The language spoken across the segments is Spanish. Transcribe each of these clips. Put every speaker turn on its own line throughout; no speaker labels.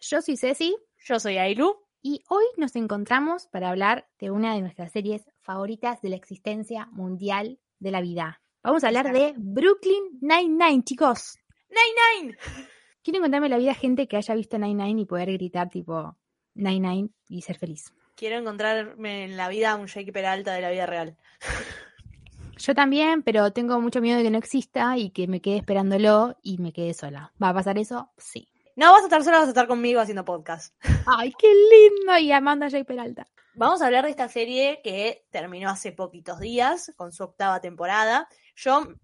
Yo soy Ceci
Yo soy Ailu.
y hoy nos encontramos para hablar de una de nuestras series favoritas de la existencia mundial de la vida. Vamos a hablar de Brooklyn Nine-Nine, chicos.
Nine Nine.
Quiero encontrarme la vida gente que haya visto Nine-Nine y poder gritar tipo Nine-Nine y ser feliz.
Quiero encontrarme en la vida un Jake Peralta de la vida real.
Yo también, pero tengo mucho miedo de que no exista y que me quede esperándolo y me quede sola. ¿Va a pasar eso? Sí.
No vas a estar sola, vas a estar conmigo haciendo podcast.
¡Ay, qué lindo! Y amando a Jay Peralta.
Vamos a hablar de esta serie que terminó hace poquitos días con su octava temporada. Yo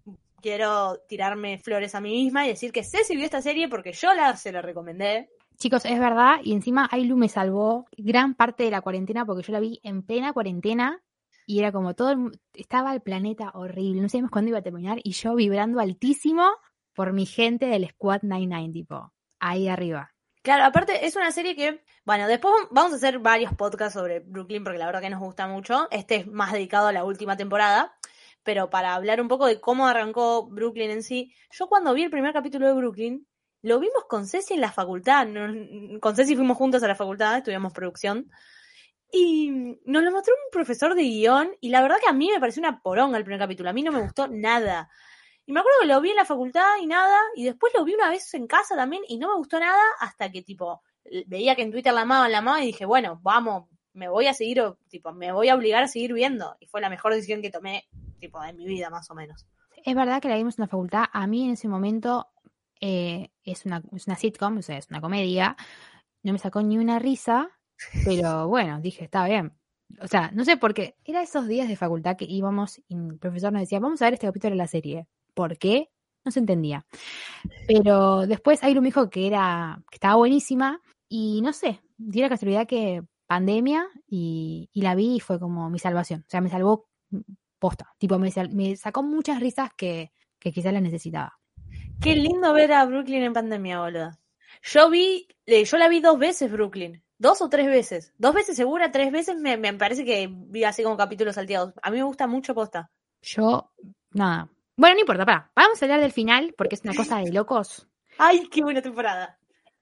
quiero tirarme flores a mí misma y decir que Ceci vio esta serie porque yo la, se la recomendé.
Chicos, es verdad, y encima Ailu me salvó gran parte de la cuarentena porque yo la vi en plena cuarentena y era como todo, el estaba el planeta horrible, no sabíamos cuándo iba a terminar y yo vibrando altísimo por mi gente del Squad 99, tipo, ahí arriba.
Claro, aparte es una serie que, bueno, después vamos a hacer varios podcasts sobre Brooklyn porque la verdad que nos gusta mucho. Este es más dedicado a la última temporada, pero para hablar un poco de cómo arrancó Brooklyn en sí, yo cuando vi el primer capítulo de Brooklyn, lo vimos con Ceci en la facultad. Con Ceci fuimos juntos a la facultad, estudiamos producción. Y nos lo mostró un profesor de guion y la verdad que a mí me pareció una poronga el primer capítulo, a mí no me gustó nada. Y me acuerdo que lo vi en la facultad y nada, y después lo vi una vez en casa también y no me gustó nada hasta que tipo veía que en Twitter la amaban, la amaban y dije, bueno, vamos, me voy a seguir, tipo, me voy a obligar a seguir viendo. Y fue la mejor decisión que tomé, tipo, en mi vida más o menos.
Es verdad que la vimos en la facultad, a mí en ese momento eh, es, una, es una sitcom, o sea, es una comedia, no me sacó ni una risa, pero bueno, dije, está bien. O sea, no sé por qué, era esos días de facultad que íbamos y el profesor nos decía, vamos a ver este capítulo de la serie. ¿Por qué? No se entendía. Pero después Ailu me dijo que era, que estaba buenísima y no sé, dio la casualidad que pandemia y, y la vi y fue como mi salvación. O sea, me salvó posta. Tipo, me, sal- me sacó muchas risas que, que quizás las necesitaba.
Qué lindo ver a Brooklyn en pandemia, boludo. Yo vi, yo la vi dos veces Brooklyn. Dos o tres veces. Dos veces segura, tres veces me, me parece que vi así como capítulos salteados. A mí me gusta mucho posta.
Yo, nada. Bueno, no importa, pará. Vamos a hablar del final porque es una cosa de locos.
¡Ay, qué buena temporada!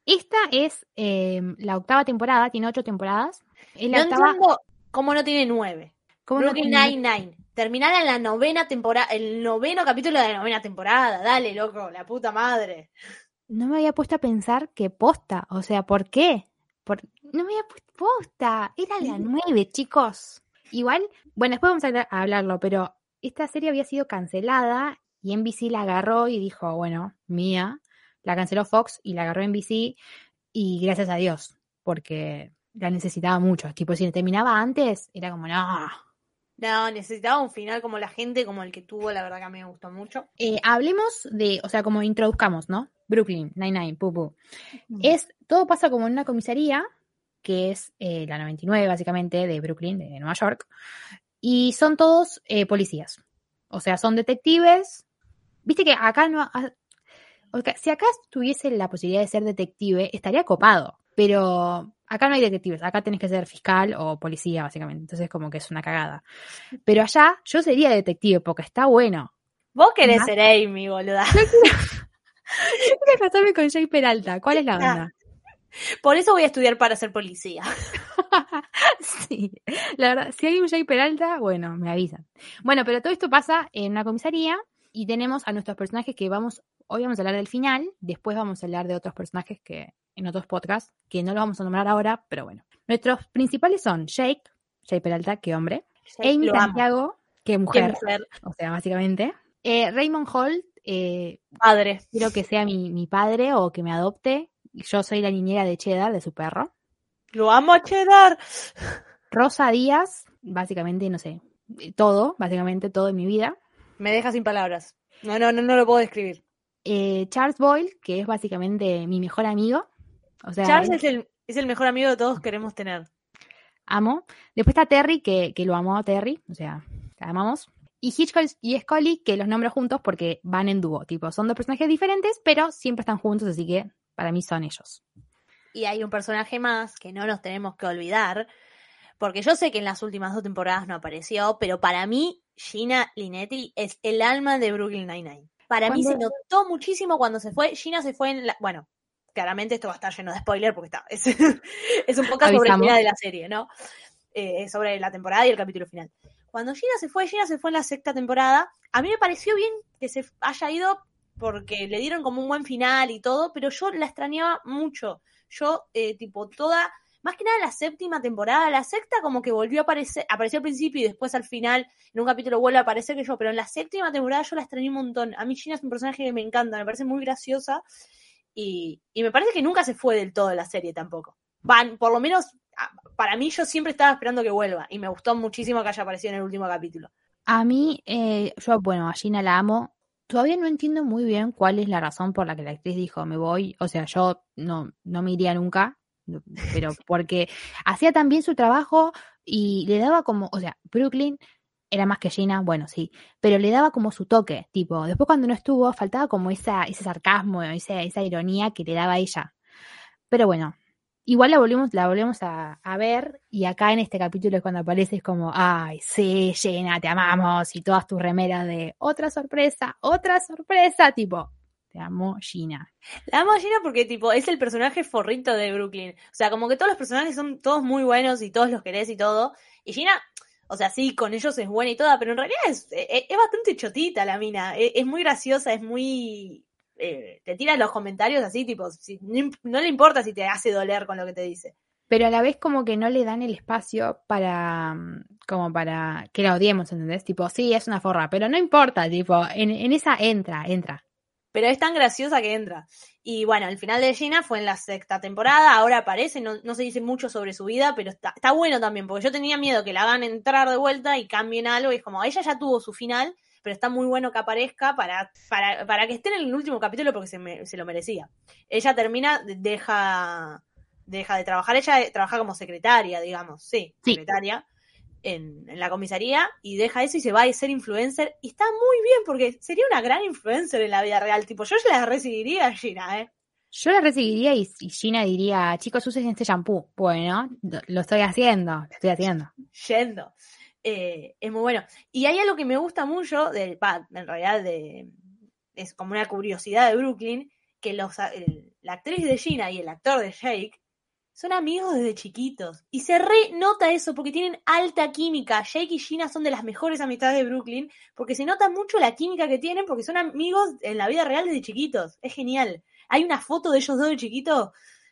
Esta es eh, la octava temporada, tiene ocho temporadas. Es la
No
octava.
entiendo cómo no tiene nueve.
¿cómo no tiene-
Nine-Nine. Terminar en la novena temporada, el noveno capítulo de la novena temporada. Dale, loco, la puta madre.
No me había puesto a pensar que posta. O sea, ¿por qué? Por... No me había puesto posta. Era la nueve, chicos. Igual, bueno, después vamos a hablarlo, pero esta serie había sido cancelada y NBC la agarró y dijo, bueno, mía. La canceló Fox y la agarró NBC y gracias a Dios, porque la necesitaba mucho. Tipo, si terminaba antes, era como, no.
No, necesitaba un final como la gente, como el que tuvo, la verdad que a mí me gustó mucho.
Eh, hablemos de, o sea, como introduzcamos, ¿no? Brooklyn, Nine-Nine, pu, pu. Es, todo pasa como en una comisaría, que es eh, la 99 básicamente de Brooklyn, de Nueva York, y son todos eh, policías. O sea, son detectives. Viste que acá no... ha- si acá tuviese la posibilidad de ser detective, estaría copado. Pero acá no hay detectives, acá tenés que ser fiscal o policía, básicamente. Entonces, como que es una cagada. Pero allá, yo sería detective porque está bueno.
Vos querés
Más-
ser Amy, boluda.
Yo quiero casarme con Jay Peralta. ¿Cuál es la
Ah.
onda?
Por eso voy a estudiar para ser policía.
sí, la verdad, si hay un Jake Peralta, bueno, me avisan. Bueno, pero todo esto pasa en una comisaría y tenemos a nuestros personajes que vamos, hoy vamos a hablar del final, después vamos a hablar de otros personajes que en otros podcasts, que no los vamos a nombrar ahora, pero bueno. Nuestros principales son Jake, Jake Peralta, que hombre, Amy
lo amo.
Santiago, que
Qué
mujer,
mujer,
o sea, básicamente. Eh, Raymond Holt, eh,
padre.
quiero que sea mi, mi padre o que me adopte. Yo soy la niñera de Cheddar, de su perro.
Lo amo a Cheddar.
Rosa Díaz, básicamente, no sé, todo, básicamente todo en mi vida.
Me deja sin palabras. No, no, no, no lo puedo describir.
Eh, Charles Boyle, que es básicamente mi mejor amigo. O sea,
Charles
él-
es el, es el mejor amigo que todos queremos tener.
amo. Después está Terry, que, que lo amo a Terry, o sea, la amamos. Y Hitchcock y Scully, que los nombro juntos porque van en dúo, tipo, son dos personajes diferentes, pero siempre están juntos, así que para mí son ellos.
Y hay un personaje más que no nos tenemos que olvidar, porque yo sé que en las últimas dos temporadas no apareció, pero para mí Gina Linetti es el alma de Brooklyn Nine-Nine. Para mí se notó muchísimo cuando se fue. Gina se fue en la... Bueno, claramente esto va a estar lleno de spoiler porque está, es, es un poco sobre el final de la serie, ¿no? Eh, sobre la temporada y el capítulo final. Cuando Gina se fue, Gina se fue en la sexta temporada. A mí me pareció bien que se haya ido porque le dieron como un buen final y todo, pero yo la extrañaba mucho. Yo, eh, tipo, toda, más que nada la séptima temporada, la sexta como que volvió a aparecer, apareció al principio y después al final, en un capítulo vuelve a aparecer que yo, pero en la séptima temporada yo la extrañé un montón. A mí Gina es un personaje que me encanta, me parece muy graciosa y, y me parece que nunca se fue del todo de la serie tampoco. Van, por lo menos, para mí yo siempre estaba esperando que vuelva y me gustó muchísimo que haya aparecido en el último capítulo.
A mí, eh, yo, bueno, a Gina la amo. Todavía no entiendo muy bien cuál es la razón por la que la actriz dijo, me voy. O sea, yo no, no me iría nunca, pero porque hacía tan bien su trabajo y le daba como, o sea, Brooklyn era más que Gina, bueno, sí, pero le daba como su toque, tipo, después cuando no estuvo, faltaba como esa, ese sarcasmo, esa, esa ironía que le daba a ella. Pero bueno, igual la volvemos, la volvemos a, a ver y acá en este capítulo es cuando aparece es como, ay, sí, Gina, te amamos y todas tus remeras de otra sorpresa, otra sorpresa, tipo, te amo Gina.
La amo Gina porque, tipo, es el personaje forrito de Brooklyn. O sea, como que todos los personajes son todos muy buenos y todos los querés y todo. Y Gina, o sea, sí, con ellos es buena y toda, pero en realidad es, es, es bastante chotita la mina. Es, es muy graciosa, es muy... eh, te tira los comentarios así, tipo, si- no le importa si te hace doler con lo que te dice.
Pero a la vez como que no le dan el espacio para, mm, como para que la odiemos, ¿entendés? Tipo, sí, es una forra, pero no importa, tipo, en, en esa entra, entra.
Pero es tan graciosa que entra. Y bueno, el final de Gina fue en la sexta temporada, ahora aparece, no, no se dice mucho sobre su vida, pero está, está bueno también, porque yo tenía miedo que la hagan entrar de vuelta y cambien algo, y es como, ella ya tuvo su final, pero está muy bueno que aparezca para, para, para que esté en el último capítulo porque se, me- se lo merecía. Ella termina, deja, deja de trabajar, ella trabaja como secretaria, digamos, sí,
Sí.
secretaria. En, en la comisaría y deja eso y se va a ser influencer y está muy bien porque sería una gran influencer en la vida real tipo yo ya la recibiría Gina eh
Yo la recibiría y, y Gina diría, chicos, usen este shampoo. Bueno, lo, lo estoy haciendo, lo estoy haciendo.
yendo Eh, es muy bueno y hay algo que me gusta mucho del va, en realidad de es como una curiosidad de Brooklyn que los la actriz de Gina y el actor de Jake son amigos desde chiquitos. Y se re nota eso porque tienen alta química. Jake y Gina son de las mejores amistades de Brooklyn porque se nota mucho la química que tienen porque son amigos en la vida real desde chiquitos. Es genial. Hay una foto de ellos dos de chiquitos.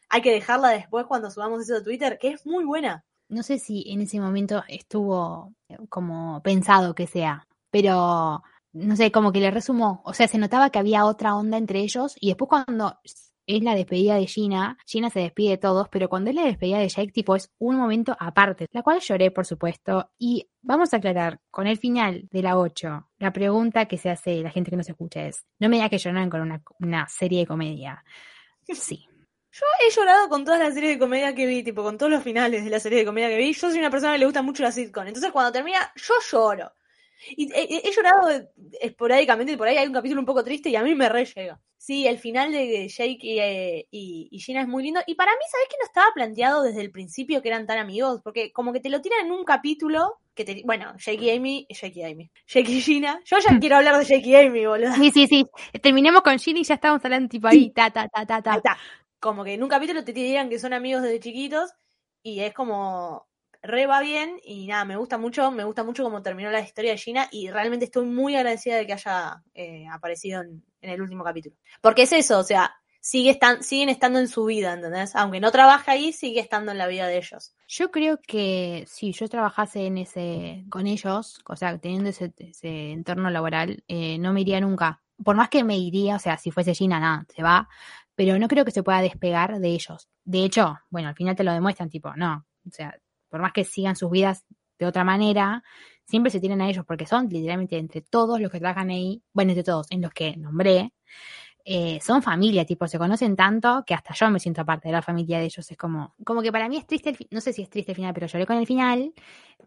Hay que dejarla después cuando subamos eso a Twitter, que es muy buena.
No sé si en ese momento estuvo eh, como pensado que sea, pero no sé, como que le resumó. O sea, se notaba que había otra onda entre ellos y después cuando es la despedida de Gina, Gina se despide de todos, pero cuando es la despedida de Jake, tipo, es un momento aparte, la cual lloré, por supuesto. Y vamos a aclarar, con el final de la 8, la pregunta que se hace la gente que nos escucha es, no me digas que lloraron con una, una serie de comedia. Sí.
Yo he llorado con todas las series de comedia que vi, tipo con todos los finales de la serie de comedia que vi. Yo soy una persona que le gusta mucho la sitcom. Entonces cuando termina, yo lloro. Y he, he- he llorado eh, esporádicamente y por ahí hay un capítulo un poco triste y a mí me re llega. Sí, el final de Jake y, eh, y- y Gina es muy lindo. Y para mí, ¿sabes que no estaba planteado desde el principio que eran tan amigos? Porque como que te lo tiran en un capítulo que te... Bueno, Jake y Amy... Jake y Amy. Jake y Gina. Yo ya quiero hablar de Jake y Amy, boludo.
Sí, sí, sí. Terminemos con Gina y ya estamos hablando tipo ahí, ta, ta, ta, ta, ta.
Como que en un capítulo te dirían que son amigos desde chiquitos y es como re va bien y nada, me gusta mucho, me gusta mucho cómo terminó la historia de Gina y realmente estoy muy agradecida de que haya eh, aparecido en, el último capítulo. Porque es eso, o sea, sigue estan- siguen estando en su vida, ¿entendés? Aunque no trabaja ahí, sigue estando en la vida de ellos.
Yo creo que si yo trabajase en ese, con ellos, o sea, teniendo ese, ese entorno laboral, eh, no me iría nunca. Por más que me iría, o sea, si fuese Gina, nada, se va, pero no creo que se pueda despegar de ellos. De hecho, bueno, al final te lo demuestran, tipo, no, o sea, por más que sigan sus vidas de otra manera, siempre se tienen a ellos, porque son literalmente entre todos los que trabajan ahí, bueno, entre todos, en los que nombré, eh, son familia, tipo, se conocen tanto que hasta yo me siento parte de la familia de ellos. Es como, como que para mí es triste, el no sé si es triste el final, pero lloré con el final,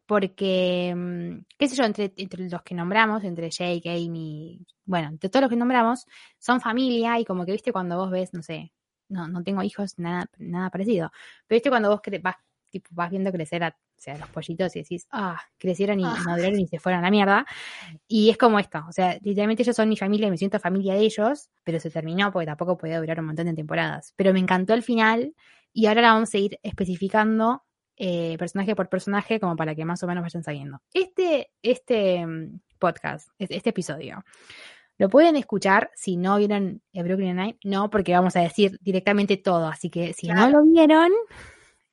porque, mm, qué sé yo, entre, entre los que nombramos, entre Jake, Amy, bueno, entre todos los que nombramos, son familia y como que, viste, cuando vos ves, no sé, no, no tengo hijos, nada, nada parecido, pero viste cuando vos vas, tipo, vas viendo crecer a, o sea, los pollitos y decís, ah, crecieron y
Ah.
maduraron y se fueron a la mierda. Y es como esto, o sea, literalmente ellos son mi familia y me siento familia de ellos, pero se terminó porque tampoco podía durar un montón de temporadas. Pero me encantó el final y ahora la vamos a ir especificando eh, personaje por personaje como para que más o menos vayan sabiendo. Este, este mm, podcast, es- este episodio, lo pueden escuchar si no vieron eh, Brooklyn Nine, no, porque vamos a decir directamente todo, así que si no
Claro.
lo vieron,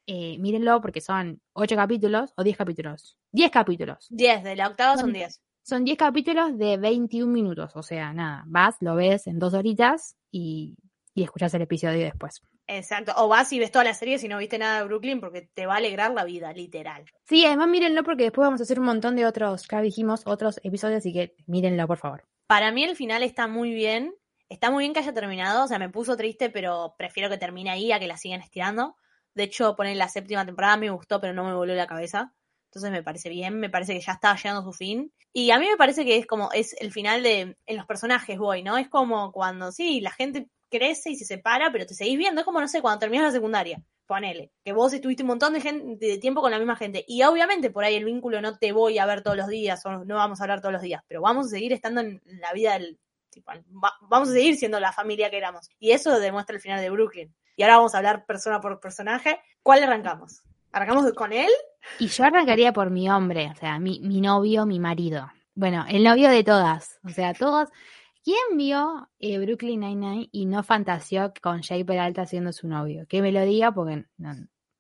eh, mírenlo porque son 8 capítulos o 10 capítulos. 10 capítulos.
10, de la octava son
Son-
10.
Son 10 capítulos de 21 minutos, o sea, nada, vas, lo ves en dos horitas y, y escuchas el episodio después.
Exacto. O vas y ves toda la serie si no viste nada de Brooklyn porque te va a alegrar la vida, literal.
Sí, además mírenlo porque después vamos a hacer un montón de otros, ya dijimos, otros episodios, así que mírenlo, por favor.
Para mí el final está muy bien. Está muy bien que haya terminado. O sea, me puso triste, pero prefiero que termine ahí a que la sigan estirando. De hecho, poner la séptima temporada me gustó, pero no me volvió la cabeza. Entonces me parece bien, me parece que ya estaba llegando a su fin. Y a mí me parece que es como, es el final de, en los personajes voy, ¿no? Es como cuando, sí, la gente crece y se separa, pero te seguís viendo. Es como, no sé, cuando terminas la secundaria. Ponele, que vos estuviste un montón de, gente, de tiempo con la misma gente. Y obviamente por ahí el vínculo no te voy a ver todos los días o no vamos a hablar todos los días, pero vamos a seguir estando en la vida del... tipo, va- vamos a seguir siendo la familia que éramos. Y eso demuestra el final de Brooklyn. Y ahora vamos a hablar persona por personaje. ¿Cuál arrancamos? ¿Arrancamos con él?
Y yo arrancaría por mi hombre, o sea, mi, mi novio, mi marido. Bueno, el novio de todas, o sea, todos. ¿Quién vio eh, Brooklyn Nine-Nine y no fantaseó con Jay Peralta siendo su novio? Que me lo diga porque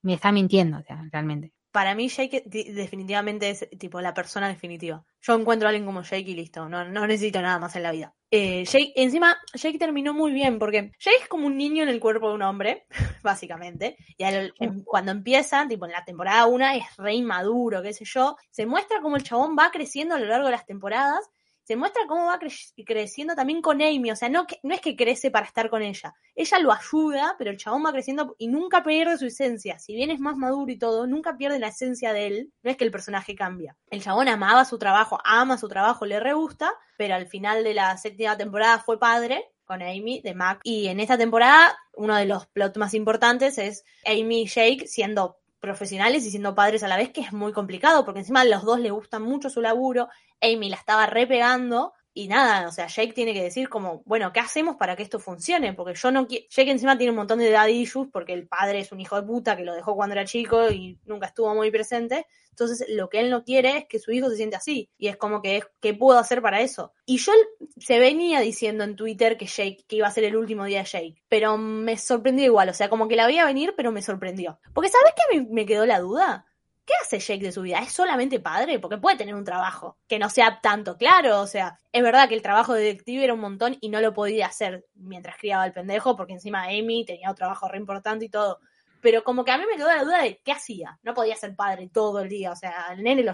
me está mintiendo, o sea, realmente.
Para mí Jake definitivamente es tipo la persona definitiva. Yo encuentro a alguien como Jake y listo. No, no necesito nada más en la vida. Eh, Jake, encima, Jake terminó muy bien porque Jake es como un niño en el cuerpo de un hombre, básicamente. Y al- em- cuando empieza, tipo en la temporada 1, es re inmaduro, qué sé yo. Se muestra cómo el chabón va creciendo a lo largo de las temporadas. Se muestra cómo va cre- creciendo también con Amy. O sea, no, que- no es que crece para estar con ella. Ella lo ayuda, pero el chabón va creciendo y nunca pierde su esencia. Si bien es más maduro y todo, nunca pierde la esencia de él. No es que el personaje cambia. El chabón amaba su trabajo, ama su trabajo, le re gusta, pero al final de la séptima temporada fue padre con Amy de Mac. Y en esta temporada, uno de los plots más importantes es Amy y Jake siendo profesionales y siendo padres a la vez, que es muy complicado, porque encima a los dos les gusta mucho su laburo, Amy la estaba repegando, y nada, o sea, Jake tiene que decir como, bueno, ¿qué hacemos para que esto funcione? Porque yo no quiero, Jake encima tiene un montón de daddy issues, porque el padre es un hijo de puta que lo dejó cuando era chico y nunca estuvo muy presente, entonces lo que él no quiere es que su hijo se siente así, y es como que, ¿qué puedo hacer para eso? Y yo se venía diciendo en Twitter que Jake, que iba a ser el último día de Jake, pero me sorprendió igual, o sea, como que la veía venir, pero me sorprendió. Porque ¿sabes qué me quedó la duda? ¿Qué hace Jake de su vida? ¿Es solamente padre? Porque puede tener un trabajo que no sea tanto claro, o sea, es verdad que el trabajo de detective era un montón y no lo podía hacer mientras criaba al pendejo, porque encima Amy tenía un trabajo re importante y todo. Pero como que a mí me quedó la duda de qué hacía. No podía ser padre todo el día, o sea, el nene lo,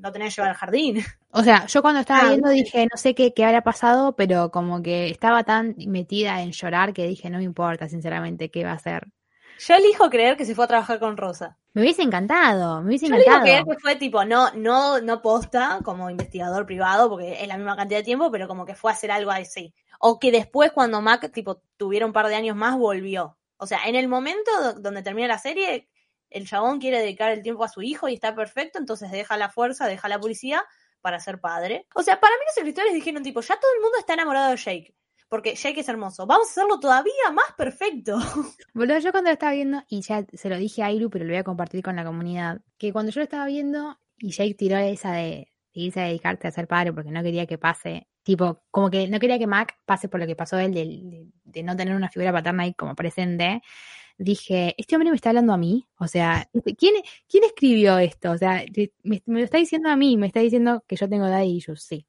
lo tenía que llevar al jardín.
O sea, yo cuando estaba
Ah,
viendo dije, no sé qué, qué habrá pasado, pero como que estaba tan metida en llorar que dije, no me importa, sinceramente, qué va a hacer.
Yo elijo creer que se fue a trabajar con Rosa.
Me hubiese encantado, me hubiese
Yo
encantado.
que fue tipo, no, no, no posta como investigador privado, porque es la misma cantidad de tiempo, pero como que fue a hacer algo así. O que después, cuando Mac, tipo, tuviera un par de años más, volvió. O sea, en el momento do- donde termina la serie, el chabón quiere dedicar el tiempo a su hijo y está perfecto, entonces deja la fuerza, deja la policía para ser padre. O sea, para mí los escritores dijeron, tipo, ya todo el mundo está enamorado de Jake. Porque Jake es hermoso. Vamos a hacerlo todavía más perfecto.
Boludo, yo cuando lo estaba viendo, y ya se lo dije a Iru, pero lo voy a compartir con la comunidad, que cuando yo lo estaba viendo y Jake tiró esa de, de irse a dedicarte a ser padre porque no quería que pase, tipo, como que no quería que Mac pase por lo que pasó él de, no tener una figura paterna ahí como presente, dije, este hombre me está hablando a mí, o sea, este, ¿quién, quién escribió esto? O sea, me, me lo está diciendo a mí, me está diciendo que yo tengo daddy issues, sí.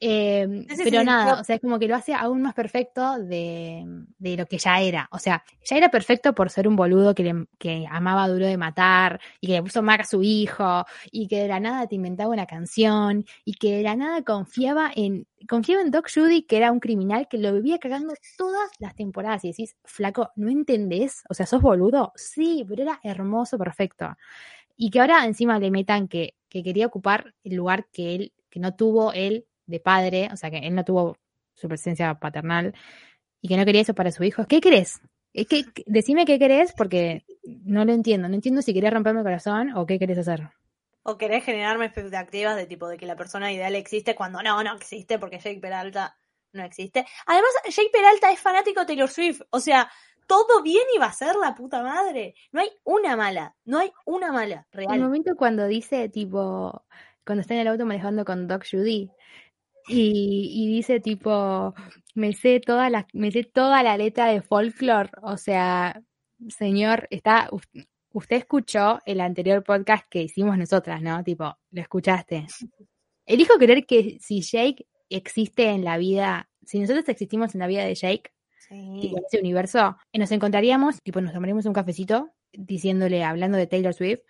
Eh,
Ese
pero
sí,
nada,
yo-
o sea, es como que lo hace aún más perfecto de, de lo que ya era. O sea, ya era perfecto por ser un boludo que, le- que amaba duro de matar y que le puso Mac a su hijo y que de la nada te inventaba una canción y que de la nada confiaba en confiaba en Doc Judy que era un criminal que lo vivía cagando todas las temporadas y decís, flaco, ¿no entendés? O sea, ¿sos boludo? Sí, pero era hermoso, perfecto. Y que ahora encima le metan que, que quería ocupar el lugar que él, que no tuvo él de padre, o sea, que él no tuvo su presencia paternal y que no quería eso para su hijo. ¿Qué querés? Es que, decime qué querés porque no lo entiendo. No entiendo si querés romperme el corazón o qué querés hacer.
O querés generarme expectativas de tipo de que la persona ideal existe cuando no, no existe porque Jake Peralta no existe. Además, Jake Peralta es fanático de Taylor Swift. O sea, todo bien iba a ser la puta madre. No hay una mala. No hay una mala.
El
Real.
momento cuando dice, tipo, cuando está en el auto manejando con Doc Judy y, y dice, tipo, me sé toda la, me sé toda la letra de folklore. O sea, señor, está, us- usted escuchó el anterior podcast que hicimos nosotras, ¿no? Tipo, lo escuchaste. Elijo creer que si Jake existe en la vida, si nosotros existimos en la vida de Jake,
Sí.
tipo, en ese universo, nos encontraríamos, tipo, nos tomaríamos un cafecito diciéndole, hablando de Taylor Swift,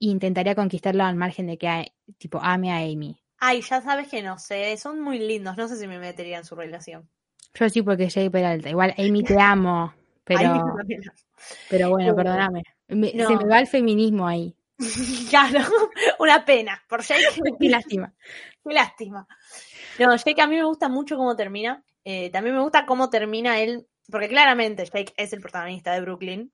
e intentaría conquistarlo al margen de que, tipo, ame a Amy.
Ay, ya sabes que no sé. Son muy lindos. No sé si me metería en su relación.
Yo sí porque Jake Peralta. Igual, Amy, te amo, pero, pero bueno, perdóname. Me-
no.
Se me va el feminismo ahí.
claro. Una pena. Por Jake.
Qué lástima.
Qué lástima. No, Jake a mí me gusta mucho cómo termina. Eh, también me gusta cómo termina él, porque claramente Jake es el protagonista de Brooklyn.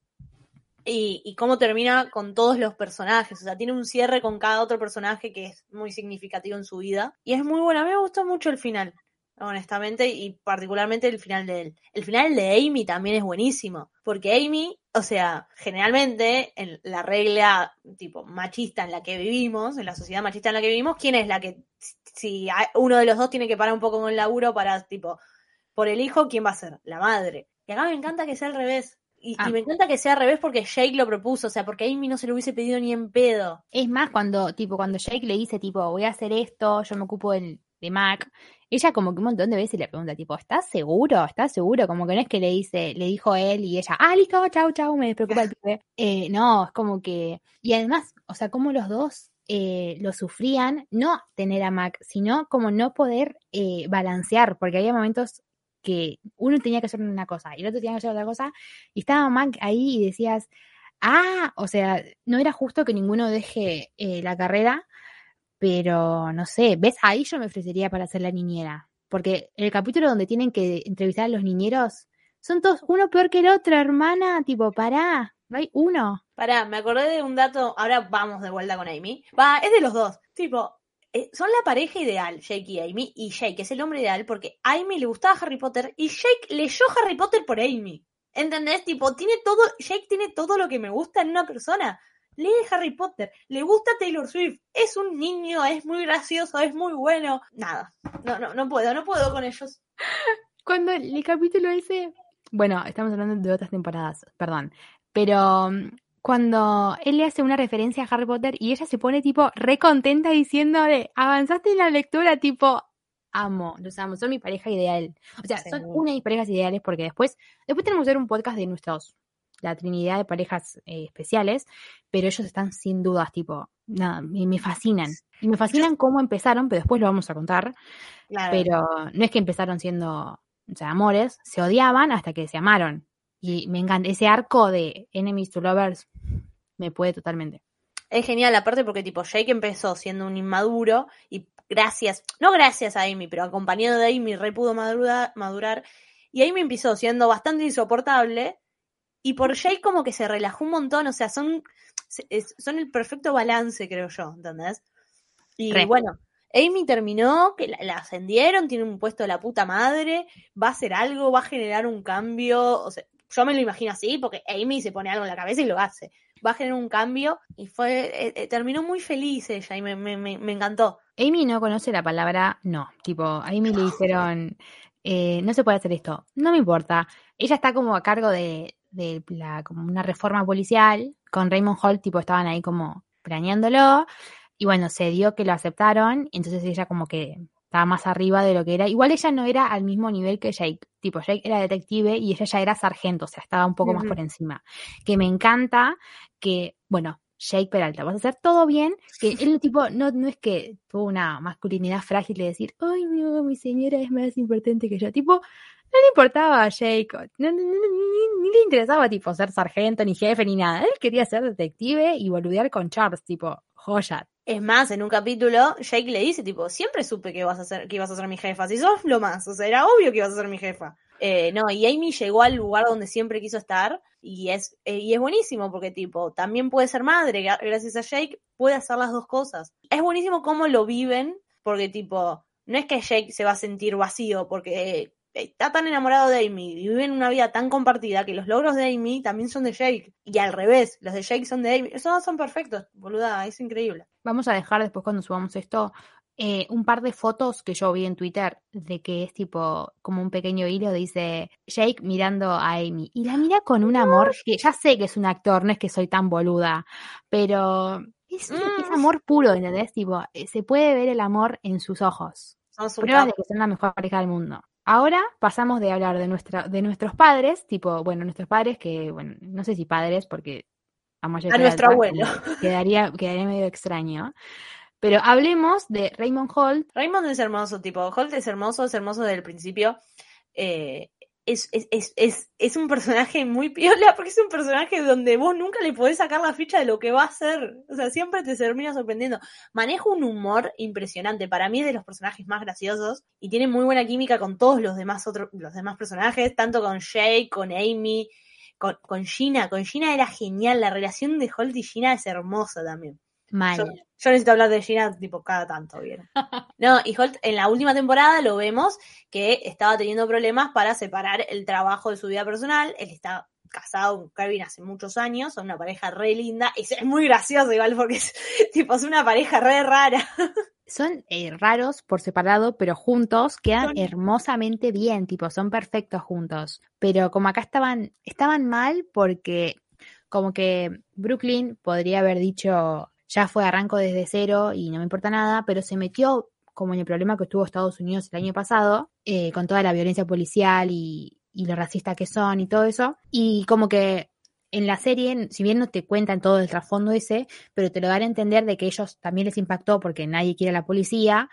Y, y cómo termina con todos los personajes. O sea, tiene un cierre con cada otro personaje que es muy significativo en su vida. Y es muy bueno. A mí me gustó mucho el final, honestamente, y particularmente el final de él. El final de Amy también es buenísimo. Porque Amy, o sea, generalmente en la regla tipo machista en la que vivimos, en la sociedad machista en la que vivimos, ¿quién es la que si uno de los dos tiene que parar un poco con el laburo para, tipo, por el hijo, ¿quién va a ser? La madre. Y acá me encanta que sea al revés. Y,
Ah.
y me encanta que sea al revés porque Jake lo propuso, o sea, porque Amy no se lo hubiese pedido ni en pedo.
Es más, cuando, tipo, cuando Jake le dice, tipo, voy a hacer esto, yo me ocupo del, de Mac, ella como que un montón de veces le pregunta, tipo, ¿estás seguro? ¿Estás seguro? Como que no es que le dice, le dijo él y ella, ah, listo, chau, chau, me despreocupa el pibe. Eh, no, es como que, y además, o sea, como los dos eh, lo sufrían, no tener a Mac, sino como no poder eh, balancear, porque había momentos que uno tenía que hacer una cosa y el otro tenía que hacer otra cosa, y estaba Mac ahí y decías, ah, o sea, no era justo que ninguno deje eh, la carrera, pero no sé, ¿ves? Ahí yo me ofrecería para ser la niñera, porque el capítulo donde tienen que entrevistar a los niñeros, son todos uno peor que el otro, hermana, tipo, pará, no hay uno.
Pará, me acordé de un dato, ahora vamos de vuelta con Amy. Va, es de los dos. Tipo, son la pareja ideal, Jake y Amy, y Jake es el hombre ideal porque a Amy le gustaba Harry Potter y Jake leyó Harry Potter por Amy. ¿Entendés? Tipo, tiene todo, Jake tiene todo lo que me gusta en una persona. Lee Harry Potter, le gusta Taylor Swift, es un niño, es muy gracioso, es muy bueno. Nada, no, no, no puedo, no puedo con ellos.
Cuando el capítulo ese, bueno, estamos hablando de otras temporadas, perdón, pero mm, cuando él le hace una referencia a Harry Potter y ella se pone tipo re contenta diciéndole, avanzaste en la lectura, tipo, amo, los amo, son mi pareja ideal. O sea, son una de mis parejas ideales porque después, después tenemos que hacer un podcast de nuestros, la trinidad de parejas eh, especiales, pero ellos están sin dudas, tipo, nada, me, me fascinan. Y me fascinan cómo empezaron, pero después lo vamos a contar.
Claro.
Pero no es que empezaron siendo, o sea, amores, se odiaban hasta que se amaron. Y me encanta, ese arco de enemies to lovers me puede totalmente.
Es genial, aparte porque tipo Jake empezó siendo un inmaduro y gracias, no gracias a Amy, pero acompañado de Amy re pudo madura- madurar y Amy empezó siendo bastante insoportable y por Jake como que se relajó un montón, o sea, son, son el perfecto balance, creo yo, ¿entendés? Y
Re.
bueno, Amy terminó, que la, la ascendieron, tiene un puesto de la puta madre, va a hacer algo, va a generar un cambio, o sea, yo me lo imagino así, porque Amy se pone algo en la cabeza y lo hace. Va a generar un cambio y fue, eh, eh, terminó muy feliz ella y me, me, me, me encantó.
Amy no conoce la palabra no. Tipo, a Amy le dijeron, eh, no se puede hacer esto. No me importa. Ella está como a cargo de, de la, como una reforma policial. Con Raymond Holt, tipo, estaban ahí como planeándolo. Y bueno, se dio que lo aceptaron. Entonces ella como que estaba más arriba de lo que era. Igual ella no era al mismo nivel que Jake. Tipo, Jake era detective y ella ya era sargento, o sea, estaba un poco más por encima. Que me encanta que, bueno, Jake Peralta, vas a hacer todo bien, que él tipo, no, no es que tuvo una masculinidad frágil de decir, ay no, mi señora es más importante que yo. Tipo, no le importaba a Jake, no, no, no, ni, ni le interesaba tipo ser sargento, ni jefe, ni nada. Él quería ser detective y boludear con Charles, tipo, joya.
Es más, en un capítulo, Jake le dice, tipo, siempre supe que vas a ser, que ibas a ser mi jefa, si sos lo más, o sea, era obvio que ibas a ser mi jefa. Eh, no, y Amy llegó al lugar donde siempre quiso estar, y es, eh, y es buenísimo, porque tipo, también puede ser madre, gra- gracias a Jake, puede hacer las dos cosas. Es buenísimo cómo lo viven, porque tipo, no es que Jake se va a sentir vacío, porque está tan enamorado de Amy y viven una vida tan compartida que los logros de Amy también son de Jake, y al revés, los de Jake son de Amy, esos son perfectos, boluda, es increíble.
Vamos a dejar después cuando subamos esto eh, un par de fotos que yo vi en Twitter de que es tipo como un pequeño hilo, dice Jake mirando a Amy y la mira con un amor que ya sé que es un actor, no es que soy tan boluda, pero es, es
Mm.
amor puro, ¿entendés? Tipo, eh, se puede ver el amor en sus ojos. Pruebas de que son la mejor pareja del mundo. Ahora pasamos de hablar de nuestra, de nuestros padres, tipo, bueno, nuestros padres que, bueno, no sé si padres, porque a,
A nuestro abuelo.
Quedaría, quedaría medio extraño. Pero hablemos de Raymond Holt.
Raymond es hermoso, tipo, Holt es hermoso, es hermoso desde el principio. Eh, es, es, es, es, un personaje muy piola, porque es un personaje donde vos nunca le podés sacar la ficha de lo que va a hacer. O sea, siempre te termina sorprendiendo. Maneja un humor impresionante. Para mí es de los personajes más graciosos y tiene muy buena química con todos los demás otros, los demás personajes, tanto con Jake, con Amy, con, con Gina. Con Gina era genial. La relación de Holt y Gina es hermosa también.
Mal.
Yo, yo necesito hablar de Gina tipo cada tanto, ¿vieron? No, y Holt en la última temporada lo vemos que estaba teniendo problemas para separar el trabajo de su vida personal. Él está casado con Kevin hace muchos años, son una pareja re linda. Es, es muy gracioso igual porque es tipo es una pareja re rara.
Son eh, raros por separado, pero juntos quedan
Son-
hermosamente bien, tipo, son perfectos juntos. Pero como acá estaban, estaban mal porque como que Brooklyn podría haber dicho, ya fue arranco desde cero y no me importa nada, pero se metió como en el problema que tuvo Estados Unidos el año pasado, eh, con toda la violencia policial y, lo racista que son y todo eso. Y como que en la serie, si bien no te cuentan todo el trasfondo ese, pero te lo dan a entender de que ellos también les impactó porque nadie quiere a la policía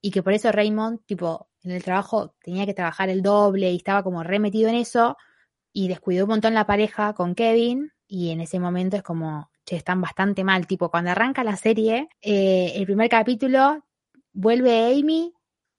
y que por eso Raymond, tipo, en el trabajo tenía que trabajar el doble y estaba como remetido en eso y descuidó un montón la pareja con Kevin y en ese momento es como, che, están bastante mal, tipo, cuando arranca la serie, eh, el primer capítulo vuelve Amy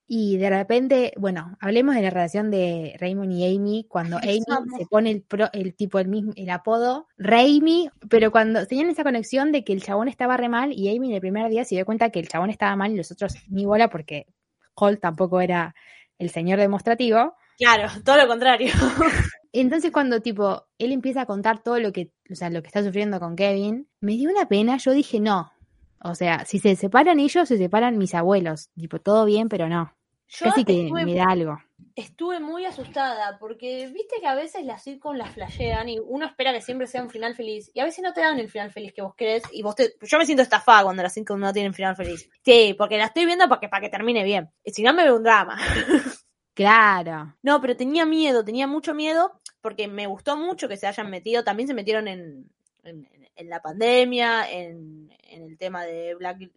y de repente, bueno, hablemos de la relación de Raymond y Amy cuando Amy se pone el, pro- el tipo el mismo el apodo Raimi, pero cuando tenían esa conexión de que el chabón estaba re mal y Amy en el primer día se dio cuenta que el chabón estaba mal y los otros ni bola porque Holt tampoco era el señor demostrativo.
Claro, todo lo contrario.
Entonces cuando tipo él empieza a contar todo lo que, o sea, lo que está sufriendo con Kevin, me dio una pena, yo dije no. O sea, si se separan ellos, se separan mis abuelos. Tipo, todo bien, pero no.
Yo
Casi que
estuve,
me da algo.
estuve muy asustada porque viste que a veces las sitcoms las flashean y uno espera que siempre sea un final feliz y a veces no te dan el final feliz que vos querés y vos te... Yo me siento estafada cuando las sitcoms no tienen final feliz. Sí, porque la estoy viendo para que, para que termine bien. Y si no me veo un drama.
Claro.
No, pero tenía miedo, tenía mucho miedo porque me gustó mucho que se hayan metido, también se metieron en, en, la pandemia, en, en el tema de Black,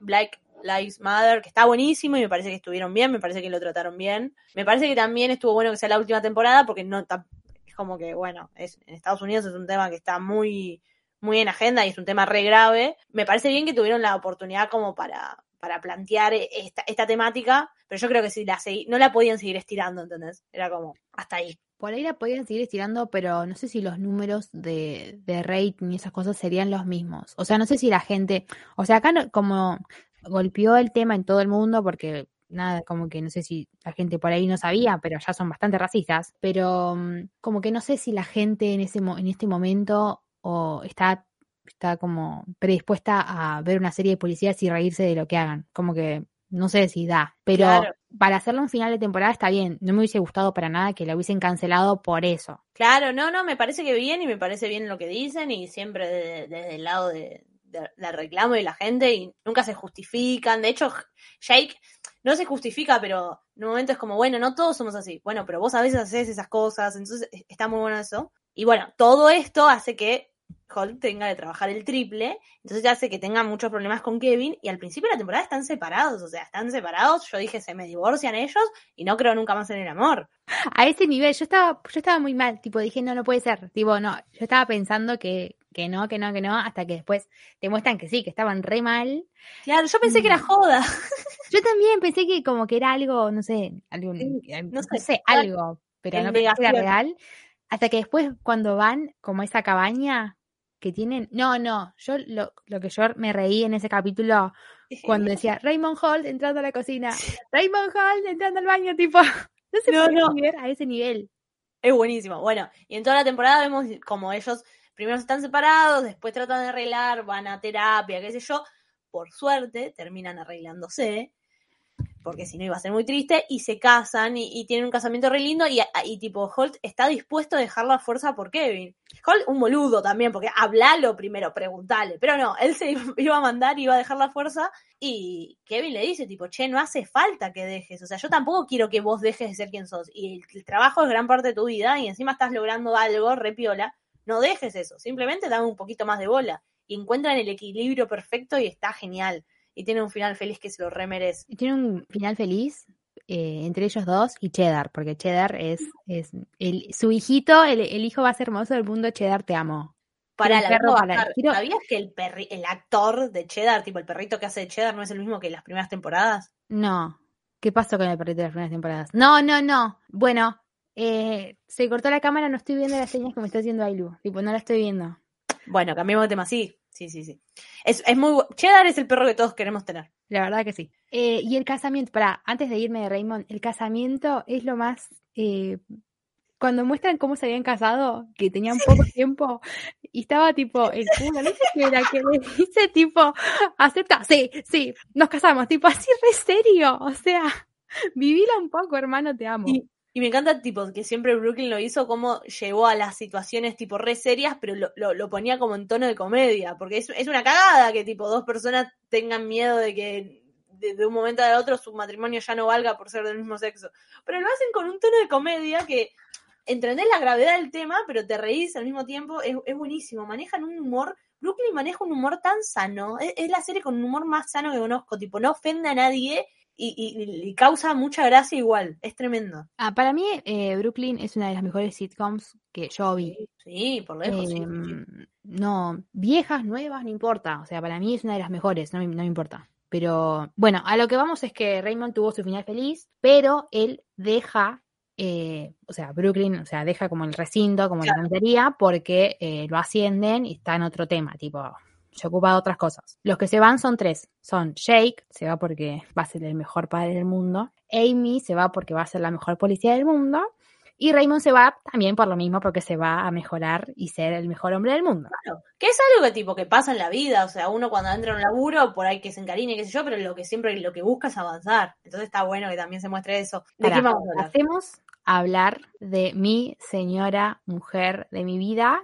Black Lives Matter, que está buenísimo y me parece que estuvieron bien, me parece que lo trataron bien. Me parece que también estuvo bueno que sea la última temporada porque no es como que, bueno, es, en Estados Unidos es un tema que está muy, muy en agenda y es un tema re grave. Me parece bien que tuvieron la oportunidad como para, para plantear esta, esta temática, pero yo creo que si la segui- no la podían seguir estirando, ¿entendés? Era como, hasta ahí.
Por ahí la podían seguir estirando, pero no sé si los números de, de rating y esas cosas serían los mismos. O sea, no sé si la gente. O sea, acá no- como golpeó el tema en todo el mundo porque nada, como que no sé si la gente por ahí no sabía, pero ya son bastante racistas, pero mm, como que no sé si la gente en ese en este momento o está está como predispuesta a ver una serie de policías y reírse de lo que hagan, como que no sé si da, pero
Claro.
para hacerle un final de temporada está bien, no me hubiese gustado para nada que la hubiesen cancelado por eso.
Claro, no, no, me parece que bien y me parece bien lo que dicen y siempre de- desde el lado de, de- del reclamo de la gente y nunca se justifican. De hecho, Jake no se justifica, pero en un momento es como, bueno, no todos somos así. Bueno, pero vos a veces haces esas cosas, entonces e- está muy bueno eso. Y bueno, todo esto hace que Hulk tenga que trabajar el triple, entonces ya hace que tenga muchos problemas con Kevin y al principio de la temporada están separados, o sea, están separados, yo dije, se me divorcian ellos y no creo nunca más en el amor.
A ese nivel, yo estaba, yo estaba muy mal, tipo, dije, no, no puede ser, tipo, no, yo estaba pensando que, que no, que no, que no, hasta que después te muestran que sí, que estaban re mal.
Claro, yo pensé que era
Mm.
joda.
Yo también pensé que como que era algo, no sé,
Sí, no
no
sé,
algo, pero no pensé que era real, hasta que después cuando van como a esa cabaña que tienen, no, no, yo lo, lo que yo me reí en ese capítulo cuando decía Raymond Holt entrando a la cocina, Raymond Holt entrando al baño, tipo, no se
No,
puede
no.
ver a ese nivel.
Es buenísimo. Bueno, y en toda la temporada vemos como ellos primero están separados, después tratan de arreglar, van a terapia, qué sé yo. Por suerte, terminan arreglándose, porque si no iba a ser muy triste, y se casan y, tienen un casamiento re lindo y, y tipo Holt está dispuesto a dejar la fuerza por Kevin. Holt un boludo también, porque hablalo primero, preguntale, pero no, él se iba a mandar y iba a dejar la fuerza y Kevin le dice tipo, che, no hace falta que dejes, o sea, yo tampoco quiero que vos dejes de ser quien sos y el, el trabajo es gran parte de tu vida y encima estás logrando algo, repiola, no dejes eso, simplemente dame un poquito más de bola y encuentran el equilibrio perfecto y está genial y tiene un final feliz que se lo remerece.
Y tiene un final feliz eh, entre ellos dos y Cheddar, porque Cheddar es, es el, su hijito, el, el hijo más hermoso del mundo, Cheddar, te amo.
Para la
perro para- quiero-
¿sabías que el, perri- el actor de Cheddar, tipo el perrito que hace de Cheddar, no es el mismo que en las primeras temporadas?
No. ¿Qué pasó con el perrito de las primeras temporadas? No, no, no. Bueno, eh, se cortó la cámara, no estoy viendo las señas que me está haciendo Ailu. Tipo, no la estoy viendo.
Bueno, cambiemos de tema, sí, sí, sí, sí. Es, es muy Cheddar es el perro que todos queremos tener.
La verdad que sí. Eh, y el casamiento, para, antes de irme de Raymond, el casamiento es lo más. eh, cuando muestran cómo se habían casado, que tenían poco tiempo, y estaba tipo, el cura, no sé qué era, que le dice tipo, acepta, sí, sí, nos casamos, tipo, así re serio, o sea, vivila un poco, hermano, te amo.
Y, y me encanta, tipo, que siempre Brooklyn lo hizo, como llevó a las situaciones, tipo, re serias, pero lo, lo, ponía como en tono de comedia, porque es, es una cagada que, tipo, dos personas tengan miedo de que de, un momento a otro su matrimonio ya no valga por ser del mismo sexo. Pero lo hacen con un tono de comedia que entendés la gravedad del tema, pero te reís al mismo tiempo, es, es buenísimo, manejan un humor... Brooklyn maneja un humor tan sano, es, es la serie con un humor más sano que conozco, tipo, no ofende a nadie y, y- y causa mucha gracia igual, es tremendo.
Ah, para mí, eh, Brooklyn es una de las mejores sitcoms que yo vi.
Sí, por lejos, sí, sí, sí.
Em, No, viejas, nuevas, no importa. O sea, para mí es una de las mejores, no me, no me importa. Pero bueno, a lo que vamos es que Raymond tuvo su final feliz, pero él deja, eh, o sea, Brooklyn, o sea, deja como el recinto, como la comisaría, porque eh, lo ascienden y está en otro tema, tipo, se ocupa de otras cosas. Los que se van son tres. Son Jake, se va porque va a ser el mejor padre del mundo. Amy se va porque va a ser la mejor policía del mundo. Y Raymond se va también por lo mismo, porque se va a mejorar y ser el mejor hombre del mundo.
Claro, que es algo que tipo que pasa en la vida, o sea, uno cuando entra a un laburo, por ahí que se encariñe, qué sé yo, pero lo que siempre lo que busca es avanzar. Entonces está bueno que también se muestre eso. ¿De qué vamos a hablar?
Hacemos hablar de mi señora mujer de mi vida,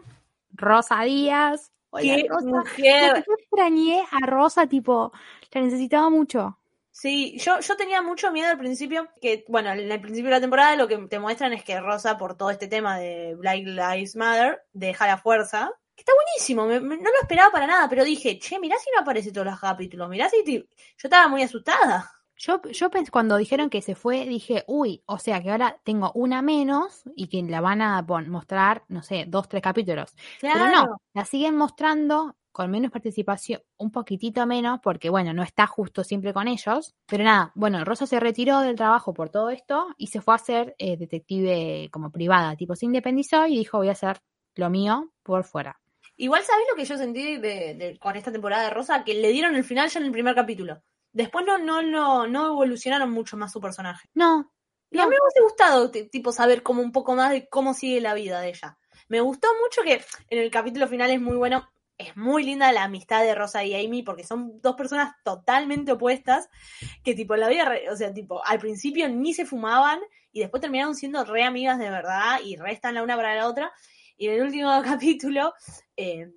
Rosa Díaz.
¡Qué
Rosa.
mujer!
Yo extrañé a Rosa, tipo, la necesitaba mucho.
Sí, yo, yo tenía mucho miedo al principio, que, bueno, en el principio de la temporada lo que te muestran es que Rosa, por todo este tema de Black Lives Matter, deja la fuerza. Que está buenísimo, me- me- no lo esperaba para nada, pero dije, che, mirá si no aparece todos los capítulos, mirá si... te-". Yo estaba muy asustada.
Yo, yo cuando dijeron que se fue, dije, uy, o sea que ahora tengo una menos y que la van a pon- mostrar, no sé, dos, tres capítulos. Pero no, la siguen mostrando con menos participación, un poquitito menos, porque bueno, no está justo siempre con ellos. Pero nada, bueno, Rosa se retiró del trabajo por todo esto y se fue a ser eh, detective como privada, tipo se independizó y dijo voy a hacer lo mío por fuera.
Igual, ¿sabés lo que yo sentí de, de- con esta temporada de Rosa? Que le dieron el final ya en el primer capítulo. Después no, no, no, no evolucionaron mucho más su personaje.
No,
Y a mí me hubiese gustado, tipo, saber como un poco más de cómo sigue la vida de ella. Me gustó mucho que en el capítulo final es muy bueno, es muy linda la amistad de Rosa y Amy, porque son dos personas totalmente opuestas, que tipo, en la vida, o sea, tipo, al principio ni se fumaban, y después terminaron siendo re amigas de verdad, y restan la una para la otra, y en el último capítulo, eh,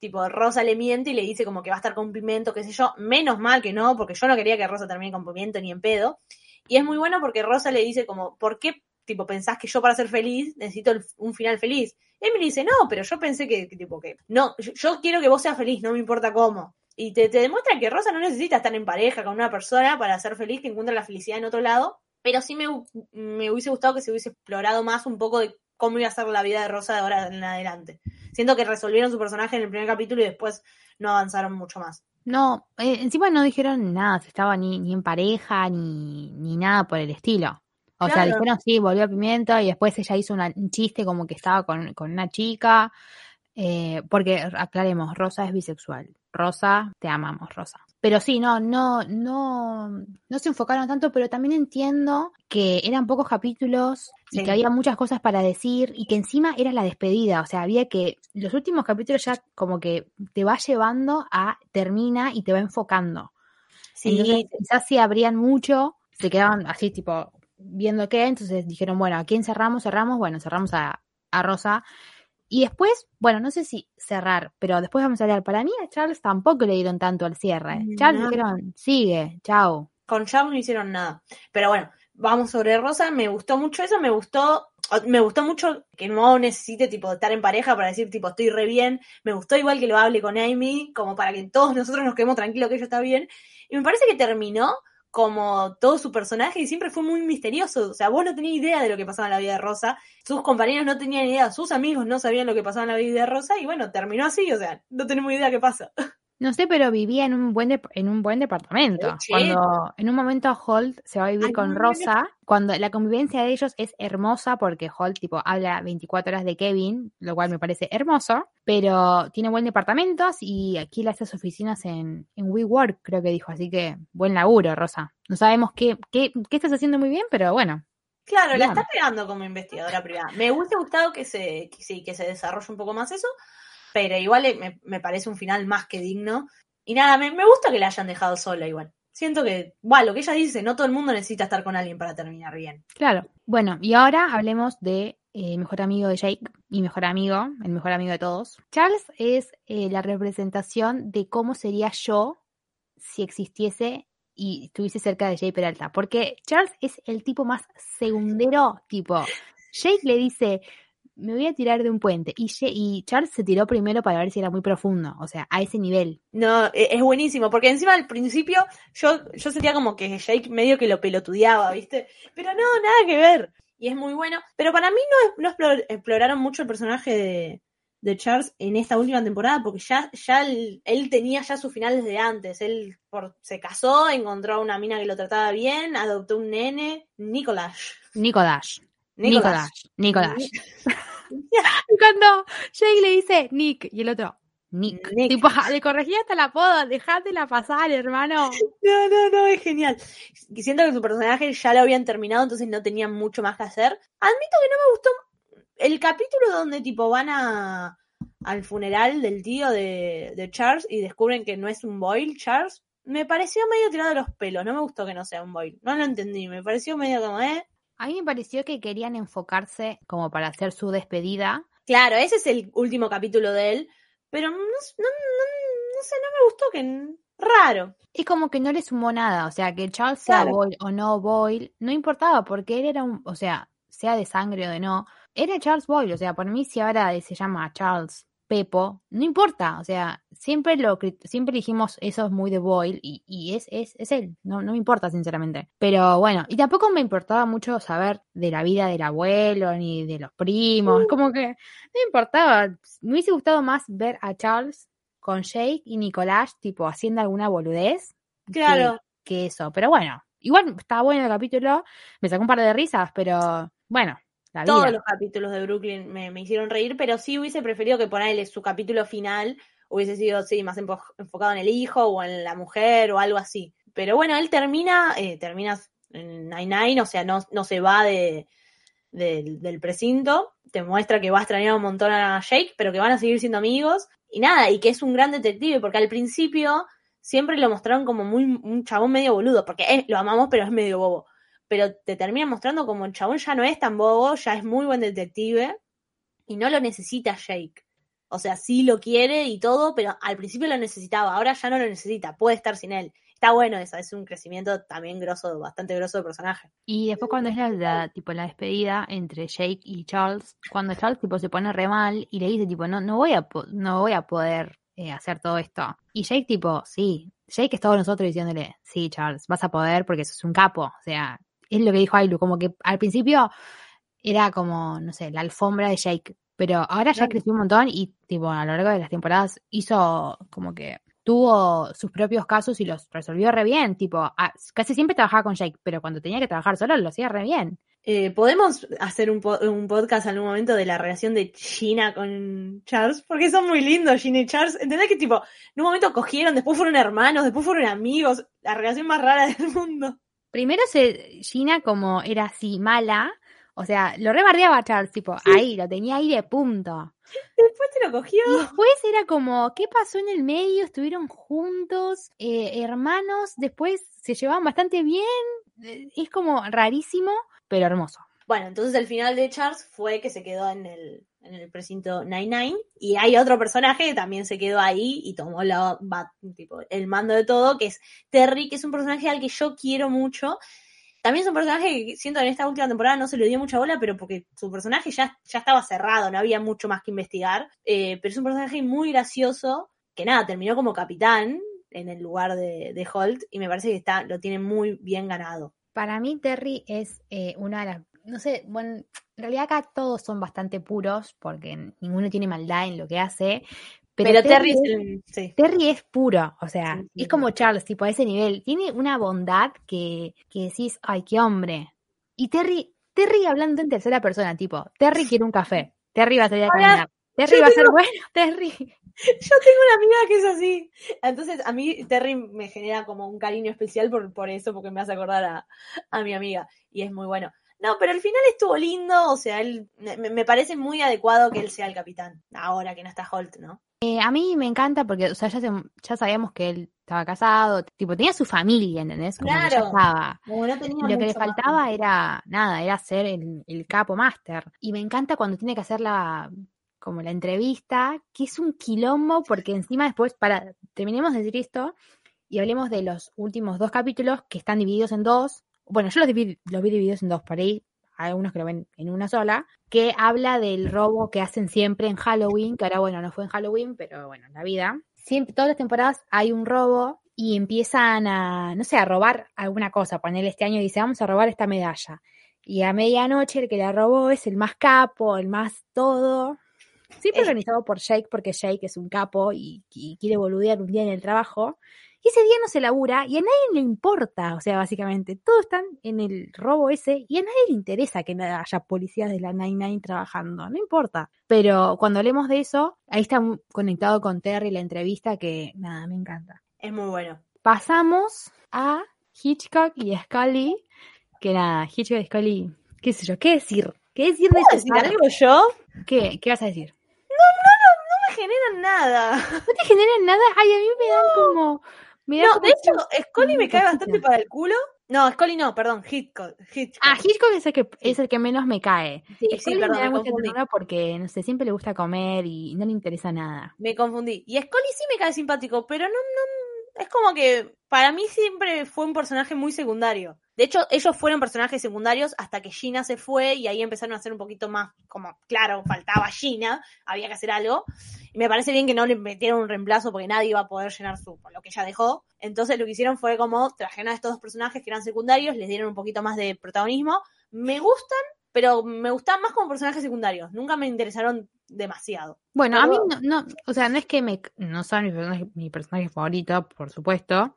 tipo, Rosa le miente y le dice como que va a estar con Pimiento, qué sé yo, menos mal que no, porque yo no quería que Rosa termine con Pimiento ni en pedo, y es muy bueno porque Rosa le dice como, ¿por qué tipo pensás que yo para ser feliz necesito un final feliz? Y Emily dice, no, pero yo pensé que, tipo que, no, yo, yo quiero que vos seas feliz, no me importa cómo. Y te, te demuestra que Rosa no necesita estar en pareja con una persona para ser feliz, que encuentra la felicidad en otro lado, pero sí me, me hubiese gustado que se hubiese explorado más un poco de cómo iba a ser la vida de Rosa de ahora en adelante. Siento que resolvieron su personaje en el primer capítulo y después no avanzaron mucho más.
no, eh, encima no dijeron nada, si estaba ni, ni en pareja, ni, ni nada por el estilo. O sea, dijeron sí, volvió a Pimiento y después ella hizo una- un chiste como que estaba con, con una chica. eh, porque aclaremos, Rosa es bisexual. Rosa, te amamos, Rosa. Pero sí, no, no, no, no se enfocaron tanto, pero también entiendo que eran pocos capítulos y que había muchas cosas para decir y que encima era la despedida. O sea, había que, los últimos capítulos ya como que te va llevando a, termina y te va enfocando.
Sí,
Entonces, quizás si abrían mucho, se quedaban así, tipo, viendo qué. Entonces dijeron, bueno, ¿a quién cerramos? Cerramos, bueno, cerramos a, a Rosa. Y después, bueno, no sé si cerrar, pero después vamos a hablar. Para mí a Charles tampoco le dieron tanto al cierre. Charles dijeron, sigue, chao.
con Charles no hicieron nada. Pero bueno, vamos sobre Rosa, me gustó mucho eso, me gustó, me gustó mucho que no necesite tipo estar en pareja para decir tipo estoy re bien, me gustó igual que lo hable con Amy, como para que todos nosotros nos quedemos tranquilos que ella está bien, y me parece que terminó como todo su personaje y siempre fue muy misterioso, o sea, vos no tenías idea de lo que pasaba en la vida de Rosa, sus compañeros no tenían idea, sus amigos no sabían lo que pasaba en la vida de Rosa, y bueno, terminó así, o sea, no tenemos idea qué pasa.
No sé, pero vivía en un buen en un buen departamento.
Sí.
Cuando en un momento Holt se va a vivir
Ay,
con
no,
Rosa, cuando la convivencia de ellos es hermosa porque Holt tipo habla 24 horas de Kevin, lo cual me parece hermoso, pero tiene buen departamento y aquí le hace sus oficinas en, en WeWork, creo que dijo, así que buen laburo, Rosa. No sabemos qué, qué, qué estás haciendo muy bien, pero bueno.
Claro, la está pegando como investigadora privada. Me hubiese gustado que se, que sí, que se desarrolle un poco más eso, pero igual me, me parece un final más que digno. Y nada, me, me gusta que la hayan dejado sola igual. Siento que, bueno, lo que ella dice, no todo el mundo necesita estar con alguien para terminar bien.
Claro. Bueno, y ahora hablemos de eh, mejor amigo de Jake y mejor amigo, el mejor amigo de todos. Charles es eh, la representación de cómo sería yo si existiese y estuviese cerca de Jake Peralta. Porque Charles es el tipo más segundero, tipo. Jake le dice, me voy a tirar de un puente. Y, y Charles se tiró primero para ver si era muy profundo. O sea, a ese nivel.
No, e- es buenísimo, porque encima al principio yo, yo sentía como que Jake medio que lo pelotudeaba, ¿viste? Pero no, nada que ver. Y es muy bueno. Pero para mí no, no explor- exploraron mucho el personaje de, de Charles en esta última temporada, porque ya, ya él, él tenía ya su final desde antes. Él por- se casó, encontró a una mina que lo trataba bien, adoptó un nene, Nicolás.
Nicolás.
Nicolás.
Nicolás. Nicolás. Cuando Jake le dice Nick y el otro Nick,
Nick.
tipo, le corregía hasta el apodo, dejátela pasar, hermano.
No, no, no, es genial. Y Siento que su personaje ya lo habían terminado, entonces no tenían mucho más que hacer. Admito que no me gustó el capítulo donde tipo van a al funeral del tío de, de Charles y descubren que no es un Boyle, Charles. Me pareció medio tirado de los pelos, no me gustó que no sea un Boyle. No lo entendí, me pareció medio como, eh.
A mí me pareció que querían enfocarse como para hacer su despedida.
Claro, ese es el último capítulo de él, pero no, no, no, no sé, no me gustó que... Raro.
Es como que no le sumó nada, o sea, que Charles sea. Boyle o no Boyle, no importaba, porque él era un, o sea, sea de sangre o de no, era Charles Boyle, o sea, por mí si ahora se llama Charles Pepo, no importa, o sea, siempre lo siempre dijimos eso es muy de Boyle y, y es, es, es él, no, no me importa sinceramente. Pero bueno, y tampoco me importaba mucho saber de la vida del abuelo ni de los primos, como que no me importaba, me hubiese gustado más ver a Charles con Jake y Nicolás, tipo, haciendo alguna boludez que-
Claro.
que, eso. Pero bueno, igual estaba bueno el capítulo, me sacó un par de risas, pero bueno, la vida.
Todos los capítulos de Brooklyn me, me hicieron reír, pero sí hubiese preferido que ponerle su capítulo final hubiese sido, sí, más enfo- enfocado en el hijo o en la mujer o algo así. Pero bueno, él termina, eh, termina en Nine-Nine, o sea, no, no se va de, del- del precinto. Te muestra que va a extrañar un montón a Jake, pero que van a seguir siendo amigos. Y nada, y que es un gran detective, porque al principio siempre lo mostraron como muy un chabón medio boludo, porque es- lo amamos, pero es medio bobo. Pero te termina mostrando como el chabón ya no es tan bobo, ya es muy buen detective y no lo necesita Jake. O sea, sí lo quiere y todo, pero al principio lo necesitaba, ahora ya no lo necesita, puede estar sin él. Está bueno eso, es un crecimiento también grosso, bastante grosso de personaje.
Y después cuando es la, tipo la despedida entre Jake y Charles, cuando Charles tipo se pone re mal y le dice tipo no no voy a no voy a poder eh, hacer todo esto. Y Jake tipo, sí, Jake es todos nosotros diciéndole, sí, Charles, vas a poder porque sos un capo, o sea, es lo que dijo Ailu, como que al principio era como, no sé, la alfombra de Jake, pero ahora ya creció un montón y tipo a lo largo de las temporadas hizo como que tuvo sus propios casos y los resolvió re bien, tipo, a- casi siempre trabajaba con Jake, pero cuando tenía que trabajar solo lo hacía re bien.
Eh, ¿Podemos hacer un, po- un podcast en algún momento de la relación de Gina con Charles? Porque son muy lindos Gina y Charles. ¿Entendés que tipo, en un momento cogieron, después fueron hermanos, después fueron amigos? La relación más rara del mundo.
Primero se, Gina como era así mala, o sea, lo rebardeaba a Charles, tipo, ahí, lo tenía ahí de punto.
Después te lo cogió.
Y después era como, ¿qué pasó en el medio? Estuvieron juntos, eh, hermanos, después se llevaban bastante bien, eh, es como rarísimo, pero hermoso.
Bueno, entonces el final de Charles fue que se quedó en el, en el precinto 99 y hay otro personaje que también se quedó ahí y tomó la, tipo, el mando de todo, que es Terry, que es un personaje al que yo quiero mucho. También es un personaje que siento que en esta última temporada no se le dio mucha bola, pero porque su personaje ya, ya estaba cerrado, no había mucho más que investigar. Eh, pero es un personaje muy gracioso, que nada, terminó como capitán en el lugar de, de Holt y me parece que está, lo tiene muy bien ganado.
Para mí Terry es eh, una de las, no sé, bueno, en realidad acá todos son bastante puros porque ninguno tiene maldad en lo que hace, pero,
Pero, Terry,
es-
sí.
Terry es puro, o sea,
Sí, sí,
es como Charles, tipo a ese nivel. Tiene una bondad que, que decís, ay, qué hombre. Y Terry, Terry hablando en tercera persona, tipo, Terry quiere un café, Terry va a salir a caminar, Terry
yo
va a ser bueno, Terry.
Yo tengo una amiga que es así. Entonces, a mí Terry me genera como un cariño especial por, por eso, porque me hace acordar a, a mi amiga. Y es muy bueno. No, pero al final estuvo lindo. O sea, él me, me parece muy adecuado que él sea el capitán. Ahora que no está Holt, ¿no?
Eh, a mí me encanta porque, o sea, ya, se- ya sabíamos que él estaba casado, tipo, tenía su familia, ¿entendés? Como que ya
Claro.
estaba.
Como no tenía
Y lo que le
más.
faltaba era, nada, era ser el, el capo máster. Y me encanta cuando tiene que hacer la, como la entrevista, que es un quilombo, porque encima después, para, terminemos de decir esto, y hablemos de los últimos dos capítulos que están divididos en dos. Bueno, yo los, divi- los vi divididos en dos, por ahí hay algunos que lo ven en una sola, que habla del robo que hacen siempre en Halloween, que ahora, bueno, no fue en Halloween, pero bueno, en la vida. Siempre, todas las temporadas hay un robo y empiezan a, no sé, a robar alguna cosa. Poner este año dice, vamos a robar esta medalla. Y a medianoche el que la robó es el más capo, el más todo. Siempre
Es-
organizado por Jake, porque Jake es un capo y, y quiere boludear un día en el trabajo. Y ese día no se labura y a nadie le importa, o sea, básicamente, todos están en el robo ese y a nadie le interesa que no haya policías de la 99 trabajando, no importa. Pero cuando hablemos de eso, ahí está conectado con Terry la entrevista que, nada, me encanta.
Es muy bueno.
Pasamos a Hitchcock y Scully, que nada, Hitchcock y Scully, qué sé yo, qué decir, qué decir de
¿Puedo decir algo yo?
¿Qué, ¿Qué vas a decir?
No me generan nada.
No te generan nada, ay, a mí me dan como... Da
No, de hecho, Scully me cae bastante para el culo. No, Scully no, perdón, Hitchcock. Hitchcock.
Ah, Hitchcock es el que, es el que menos me cae.
Sí, sí,
Scully
perdón,
me da
me
mucha
confundí.
ternura porque, no sé, siempre le gusta comer y no le interesa nada.
Me confundí. Y Scully sí me cae simpático, pero no, no, es como que para mí siempre fue un personaje muy secundario. De hecho, ellos fueron personajes secundarios hasta que Gina se fue y ahí empezaron a hacer un poquito más como, claro, faltaba Gina, había que hacer algo. Y me parece bien que no le metieron un reemplazo porque nadie iba a poder llenar su, lo que ella dejó. Entonces lo que hicieron fue como trajeron a estos dos personajes que eran secundarios, les dieron un poquito más de protagonismo. Me gustan, pero me gustan más como personajes secundarios. Nunca me interesaron demasiado.
Bueno, a mí no, no, o sea, no es que me, no son mi personaje, mi personaje favorito, por supuesto,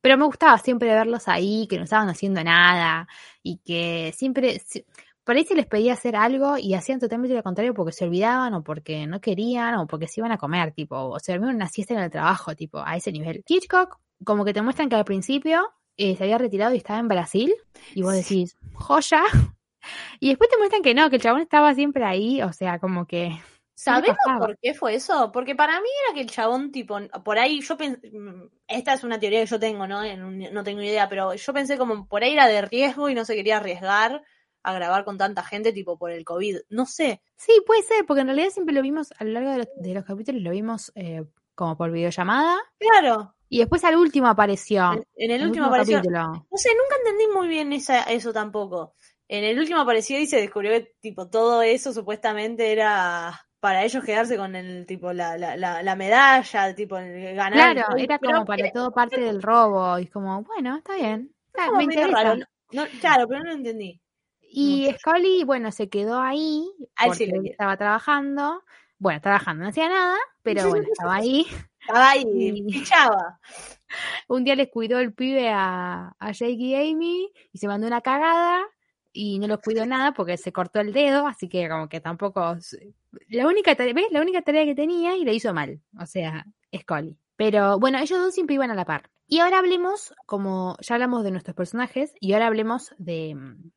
pero me gustaba siempre verlos ahí, que no estaban haciendo nada y que siempre, si- por ahí se les pedía hacer algo y hacían totalmente lo contrario porque se olvidaban o porque no querían o porque se iban a comer, tipo, o se dormían una siesta en el trabajo, tipo, a ese nivel. Hitchcock, como que te muestran que al principio eh, se había retirado y estaba en Brasil. Y vos decís, joya. Y después te muestran que no, que el chabón estaba siempre ahí. O sea, como que. ¿qué le
¿Sabemos por qué fue eso? Porque para mí era que el chabón, tipo, por ahí yo pensé, esta es una teoría que yo tengo, ¿no? No tengo idea, pero yo pensé como por ahí era de riesgo y no se quería arriesgar a grabar con tanta gente, tipo, por el COVID. No sé.
Sí, puede ser, porque en realidad siempre lo vimos a lo largo de los, de los capítulos, lo vimos eh, como por videollamada.
Claro.
Y después al último apareció.
En, en el último apareció.
capítulo.
No sé, nunca entendí muy bien esa, eso tampoco. En el último apareció y se descubrió que tipo todo eso supuestamente era para ellos quedarse con el tipo la, la, la, la medalla, tipo el ganar.
Claro, era como para todo parte del robo. Y es como, bueno, está bien. Me interesa.
raro. No, no- claro, pero no lo entendí.
Y
Mucho.
Scully, bueno, se quedó ahí porque
sí
estaba trabajando. Bueno, trabajando, no hacía nada, pero bueno, estaba ahí.
Estaba ahí,
Y-. Un día les cuidó el pibe a, a Jake y Amy y se mandó una cagada y no los cuidó nada porque se cortó el dedo, así que como que tampoco... La única tarea, ¿ves? La única tarea que tenía y la hizo mal, o sea, Scully. Pero bueno, ellos dos siempre iban a la par. Y ahora hablemos, como ya hablamos de nuestros personajes, y ahora hablemos de,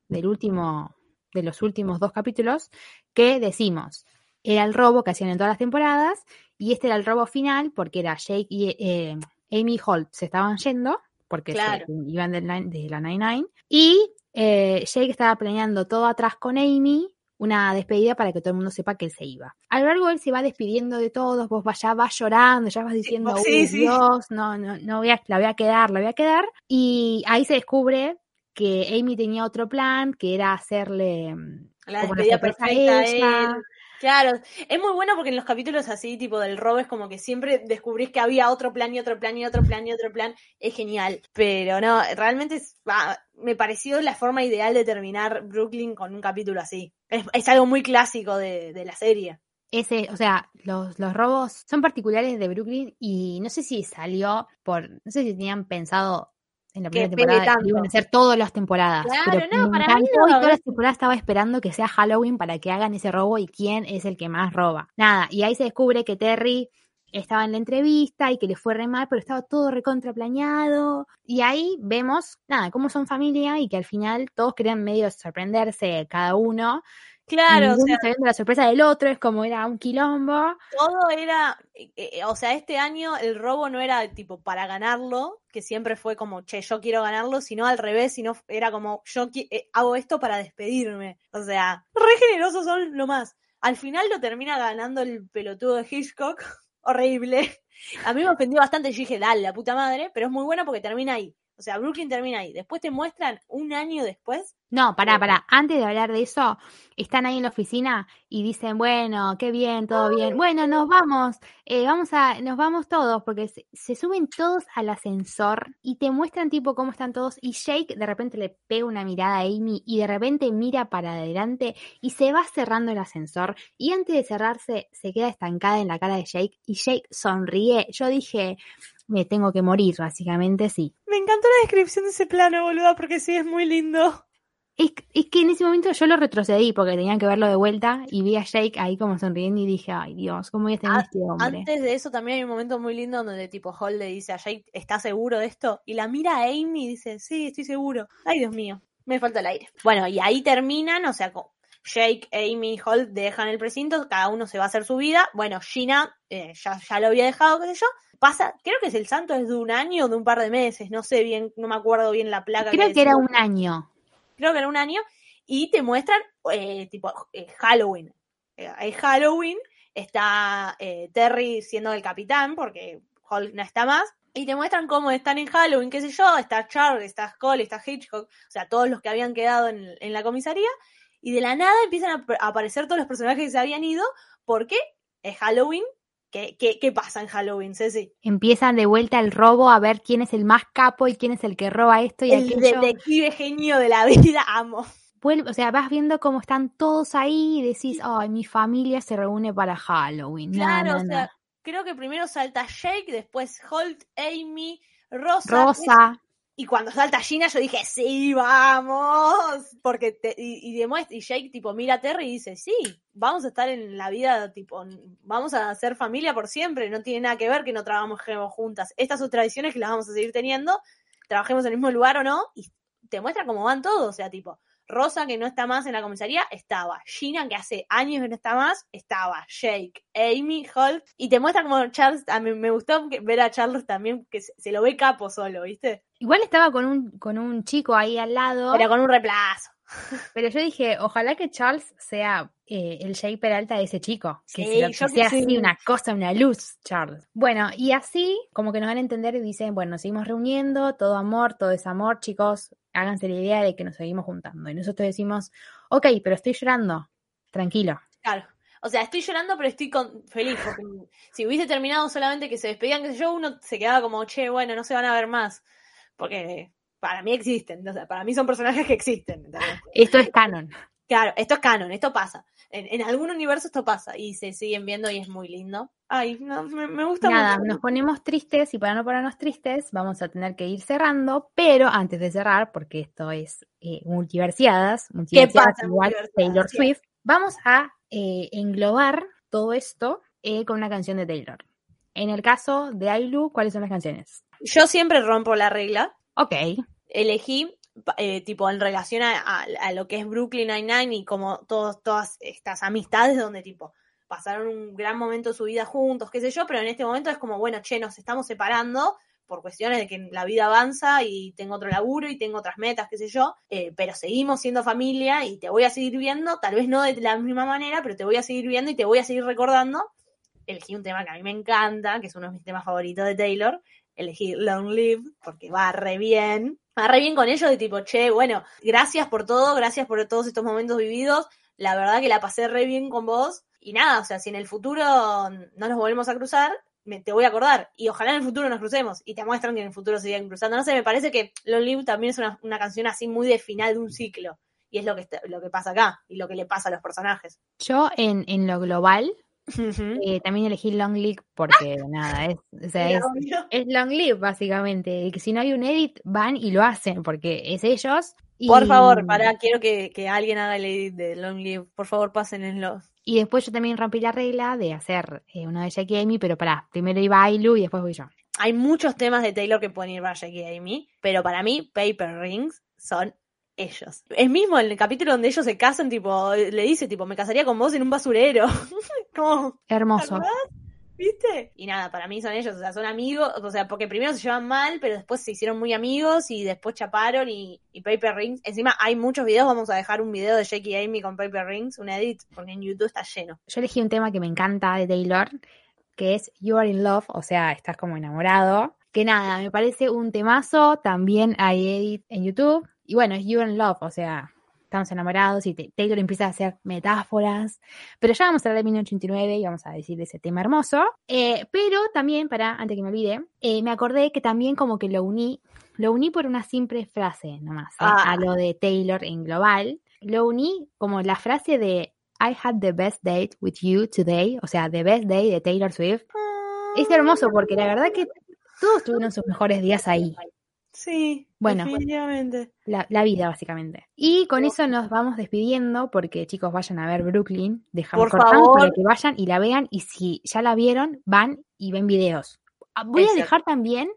del último, de los últimos dos capítulos, que decimos, era el robo que hacían en todas las temporadas, y este era el robo final porque era Jake y eh, Amy Holt se estaban yendo, porque se iban del nine- de la 99, y eh, Jake estaba planeando todo atrás con Amy, una despedida para que todo el mundo sepa que él se iba. A lo largo él se va despidiendo de todos, vos ya vas llorando, ya vas diciendo,
vos- sí,
"Uy,
sí.
Dios, no, no, no voy a, la voy a quedar, la voy a quedar. Y ahí se descubre que Amy tenía otro plan, que era hacerle mm,
La
como la
despedida
a
perfecta a
ella.
él. Claro, es muy bueno porque en los capítulos así, tipo del robo, es como que siempre descubrís que había otro plan y otro plan y otro plan y otro plan. Es genial. Pero no, realmente me pareció la forma ideal de terminar Brooklyn con un capítulo así. Es, es algo muy clásico de, de la serie.
Ese, o sea, los, los robos son particulares de Brooklyn y no sé si salió por, no sé si tenían pensado en la primera temporada
tanto.
iban a ser todas las temporadas.
Claro,
pero
no, para mí no,
todas las temporadas estaba esperando que sea Halloween para que hagan ese robo y quién es el que más roba. Nada, y ahí se descubre que Terry estaba en la entrevista y que le fue re mal, pero estaba todo recontra planeado. Y ahí vemos, nada, cómo son familia y que al final todos querían medio sorprenderse cada uno.
Claro, o
Ninguno
sea,
sabiendo la sorpresa del otro, es como era un quilombo.
todo era, eh, eh, o sea, este año el robo no era tipo para ganarlo, que siempre fue como, che, yo quiero ganarlo, sino al revés, sino era como, yo eh, hago esto para despedirme. O sea, re generosos son lo más. Al final lo termina ganando el pelotudo de Hitchcock, horrible. A mí me ofendió bastante, yo dije, dale, la puta madre, pero es muy buena porque termina ahí. O sea, Brooklyn termina ahí. Después te muestran un año después.
No, pará, pará. Antes de hablar de eso, están ahí en la oficina y dicen, bueno, qué bien, todo bien. Bueno, nos vamos, eh, vamos a, nos vamos todos, porque se, se suben todos al ascensor y te muestran tipo cómo están todos. Y Jake de repente le pega una mirada a Amy y de repente mira para adelante y se va cerrando el ascensor. Y antes de cerrarse, se queda estancada en la cara de Jake y Jake sonríe. Yo dije, me tengo que morir, básicamente, sí.
Me encantó la descripción de ese plano, boluda, porque sí, es muy lindo.
Es, es que en ese momento yo lo retrocedí porque tenía que verlo de vuelta y vi a Jake ahí como sonriendo y dije, ay Dios, ¿cómo voy a tener este hombre?
Antes de eso también hay un momento muy lindo donde tipo Hall le dice a Jake, ¿estás seguro de esto? Y la mira a Amy y dice, sí, estoy seguro. Ay, Dios mío, me falta el aire. Bueno, y ahí terminan, o sea, Jake, Amy y Hall dejan el precinto, cada uno se va a hacer su vida. Bueno, Gina eh, ya, ya lo había dejado, qué sé yo. Pasa, creo que es el santo es de un año o de un par de meses, no sé bien, no me acuerdo bien la placa.
Creo que era un año.
Creo que era un año, y te muestran eh, tipo eh, Halloween. Eh, es Halloween, está Terry siendo el capitán, porque Hulk no está más, y te muestran cómo están en Halloween, qué sé yo, está Charlie, está Scully, está Hitchcock, o sea, todos los que habían quedado en, en la comisaría, y de la nada empiezan a, a aparecer todos los personajes que se habían ido, porque es Halloween. ¿Qué, qué, qué pasa en Halloween, Ceci?
Empiezan de vuelta el robo a ver quién es el más capo y quién es el que roba esto y
El
aquello.
detective genio de la vida, amo.
Vuelve- o sea, vas viendo cómo están todos ahí y decís, ay, mi familia se reúne para Halloween.
Claro,
no,
o
no.
sea, creo que primero salta Jake, después Holt, Amy, Rosa.
Rosa,
Y cuando salta Gina, yo dije, sí, vamos. Porque te, y, demuestra, y Jake tipo mira a Terry y dice, sí, vamos a estar en la vida, tipo, vamos a ser familia por siempre. No tiene nada que ver que no trabajemos juntas. Estas son tradiciones que las vamos a seguir teniendo, trabajemos en el mismo lugar o no. Y te muestra cómo van todos. O sea, tipo, Rosa, que no está más en la comisaría, estaba. Gina, que hace años que no está más, estaba. Jake, Amy, Hulk. Y te muestra como Charles, a mí me gustó ver a Charles también, que se, se lo ve capo solo, ¿viste?
Igual estaba con un, con un chico ahí al lado.
Pero con un reemplazo.
Pero yo dije, ojalá que Charles sea eh, el Jake Peralta de ese chico. Que,
Sí,
se-
yo
que
que
sea
sí.
así una cosa, una luz, Charles. Bueno, y así como que nos van a entender y dicen, bueno, nos seguimos reuniendo, todo amor, todo es amor, chicos, háganse la idea de que nos seguimos juntando. Y nosotros decimos, ok, pero estoy llorando, tranquilo.
Claro. O sea, estoy llorando, pero estoy con- feliz. Porque si hubiese terminado solamente que se despedían, sé yo, uno se quedaba como, che, bueno, no se van a ver más. Porque para mí existen. O sea, para mí son personajes que existen. ¿entendés?
Esto es canon.
Claro, esto es canon, esto pasa. En, en algún universo esto pasa y se siguen viendo y es muy lindo. Ay, no, me, me gusta
Nada,
mucho.
nos ponemos tristes y para no ponernos tristes vamos a tener que ir cerrando, pero antes de cerrar, porque esto es eh, multiversiadas, multiversiadas
pasa
igual
multiversiadas?
Taylor
Sí.
Swift, vamos a eh, englobar todo esto eh, con una canción de Taylor. En el caso de Ailu, ¿cuáles son las canciones?
Yo siempre rompo la regla.
Ok,
Elegí, eh, tipo, en relación a, a- a lo que es Brooklyn Nine-Nine y como todos, todas estas amistades donde, tipo, pasaron un gran momento de su vida juntos, qué sé yo, pero en este momento es como, bueno, che, nos estamos separando por cuestiones de que la vida avanza y tengo otro laburo y tengo otras metas, qué sé yo, eh, pero seguimos siendo familia y te voy a seguir viendo, tal vez no de la misma manera, pero te voy a seguir viendo y te voy a seguir recordando. Elegí un tema que a mí me encanta, que es uno de mis temas favoritos de Taylor, elegí Long Live, porque va re bien. Va re bien con ellos de tipo, che, bueno, gracias por todo, gracias por todos estos momentos vividos. La verdad que la pasé re bien con vos. Y nada, o sea, si en el futuro no nos volvemos a cruzar, me- te voy a acordar. Y ojalá en el futuro nos crucemos. Y te muestran que en el futuro se siguen cruzando. No sé, me parece que Long Live también es una, una canción así muy de final de un ciclo. Y es lo que, está- lo que pasa acá. Y lo que le pasa a los personajes.
yo en, en lo global Eh, también elegí Long Live porque nada, es, o sea, es, es Long Live básicamente, y que si no hay un edit van y lo hacen porque es ellos. y-
Por favor, para, quiero que, que alguien haga el edit de Long Live. Por favor, pásenlo.
Y después yo también rompí la regla de hacer eh, uno de Jackie y Amy, pero pará, primero iba Ailu y después voy yo.
Hay muchos temas de Taylor que pueden ir para Jackie y Amy, pero para mí, Paper Rings son ellos. Es mismo en el capítulo donde ellos se casan, tipo, le dice, tipo, me casaría con vos en un basurero. Como,
Hermoso.
¿verdad? ¿Viste? Y nada, para mí son ellos, o sea, son amigos, o sea, porque primero se llevan mal, pero después se hicieron muy amigos y después chaparon y, y Paper Rings. Encima hay muchos videos, vamos a dejar un video de Jackie y Amy con Paper Rings, un edit, porque en YouTube está lleno.
Yo elegí un tema que me encanta de Taylor, que es You Are in Love, o sea, estás como enamorado. Que nada, me parece un temazo, también hay edit en YouTube. Y bueno, es You in Love, o sea, estamos enamorados y Taylor empieza a hacer metáforas. Pero ya vamos a hablar de 1989 y vamos a decir de ese tema hermoso. Eh, pero también, para, antes que me olvide, eh, me acordé que también como que lo uní, lo uní por una simple frase nomás, ¿eh?
Ah.
a lo de Taylor en global. Lo uní como la frase de I had the best date with you today, o sea, the best day de Taylor Swift. Es hermoso porque la verdad que todos tuvieron sus mejores días ahí,
Sí,
Bueno.
definitivamente.
la, la vida básicamente. Y con eso nos vamos despidiendo porque chicos vayan a ver Brooklyn, dejamos
Por favor.
para que vayan y la vean y si ya la vieron, van y ven videos. Ah, Voy a dejar también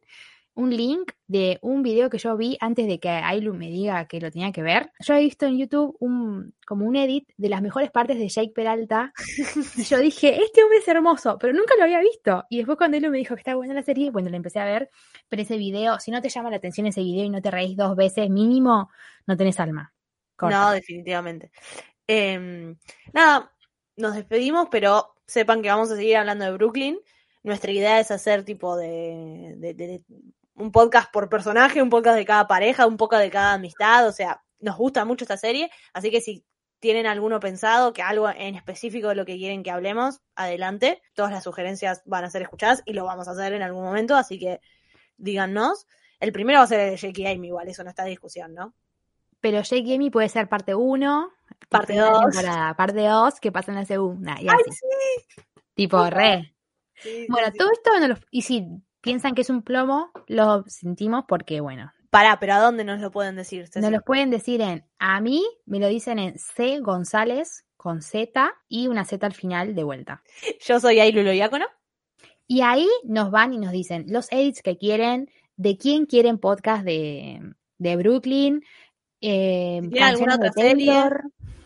un link de un video que yo vi antes de que Ailu me diga que lo tenía que ver. Yo he visto en YouTube un, como un edit de las mejores partes de Jake Peralta. yo dije, este hombre es hermoso, pero nunca lo había visto. Y después cuando Ailu me dijo que estaba buena la serie, bueno, la empecé a ver. Pero ese video, si no te llama la atención ese video y no te reís dos veces mínimo, no tenés alma.
No, definitivamente. Em, nada, nos despedimos, pero sepan que vamos a seguir hablando de Brooklyn. Nuestra idea es hacer tipo de un podcast por personaje, un podcast de cada pareja, un podcast de cada amistad. O sea, nos gusta mucho esta serie, así que si tienen alguno pensado, que algo en específico de lo que quieren que hablemos, adelante. Todas las sugerencias van a ser escuchadas y lo vamos a hacer en algún momento, así que díganos. El primero va a ser el de Jake y Amy, igual, eso no está en discusión, ¿no?
Pero Jake y Amy puede ser parte 1,
Parte dos.
parte 2, que pasa en la segunda. Y
¡Ay, sí!
Tipo, re.
Sí,
Bueno,
sí.
todo esto, no y si piensan que es un plomo, lo sentimos porque, bueno,
Pará, pero ¿a dónde nos lo pueden decir? Ceci?
Nos los pueden decir en, a mí me lo dicen en C González con Z y una Z al final de vuelta.
Yo soy Ailulo Diácono.
Y ahí nos van y nos dicen los edits que quieren, de quién quieren podcast de, de Brooklyn, eh,
Si alguna
de
serie.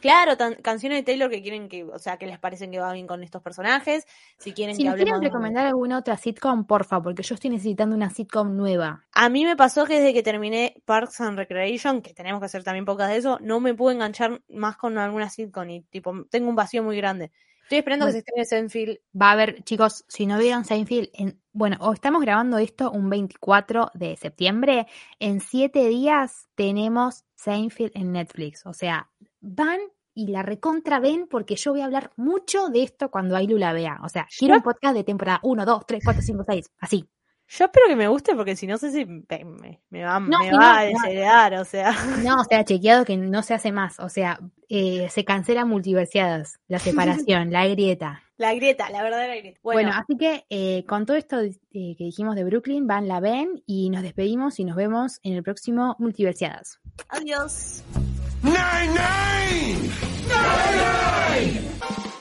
Claro, tan- canciones de Taylor que quieren que, o sea, que les parecen que va bien con estos personajes. Si quieren
Si
que
nos quieren
de-
recomendar alguna otra sitcom, porfa, porque yo estoy necesitando una sitcom nueva.
A mí me pasó que desde que terminé Parks and Recreation, que tenemos que hacer también pocas de eso, no me pude enganchar más con alguna sitcom y tipo, tengo un vacío muy grande. Estoy esperando
Bueno.
que se estrene Seinfeld.
Va a haber, chicos, si no vieron Seinfeld, en, bueno, o estamos grabando esto un 24 de septiembre, en siete días tenemos Seinfeld en Netflix. O sea, van y la recontra ven porque yo voy a hablar mucho de esto cuando Ailu la vea. O sea, quiero un podcast de temporada 1, 2, 3, 4, 5, 6, así.
Yo espero que me guste porque si no sé si me, me- va,
No,
me va
no,
a
no.
desheredar, o sea.
No, o sea, chequeado que no se hace más. O sea, eh, se cancelan multiversiadas, la separación, la grieta.
La grieta, la verdadera grieta. Bueno,
Bueno, así que eh, con todo esto eh, que dijimos de Brooklyn, van, la ven y nos despedimos y nos vemos en el próximo Multiversiadas.
adiós.
Nine nine! Nine nine!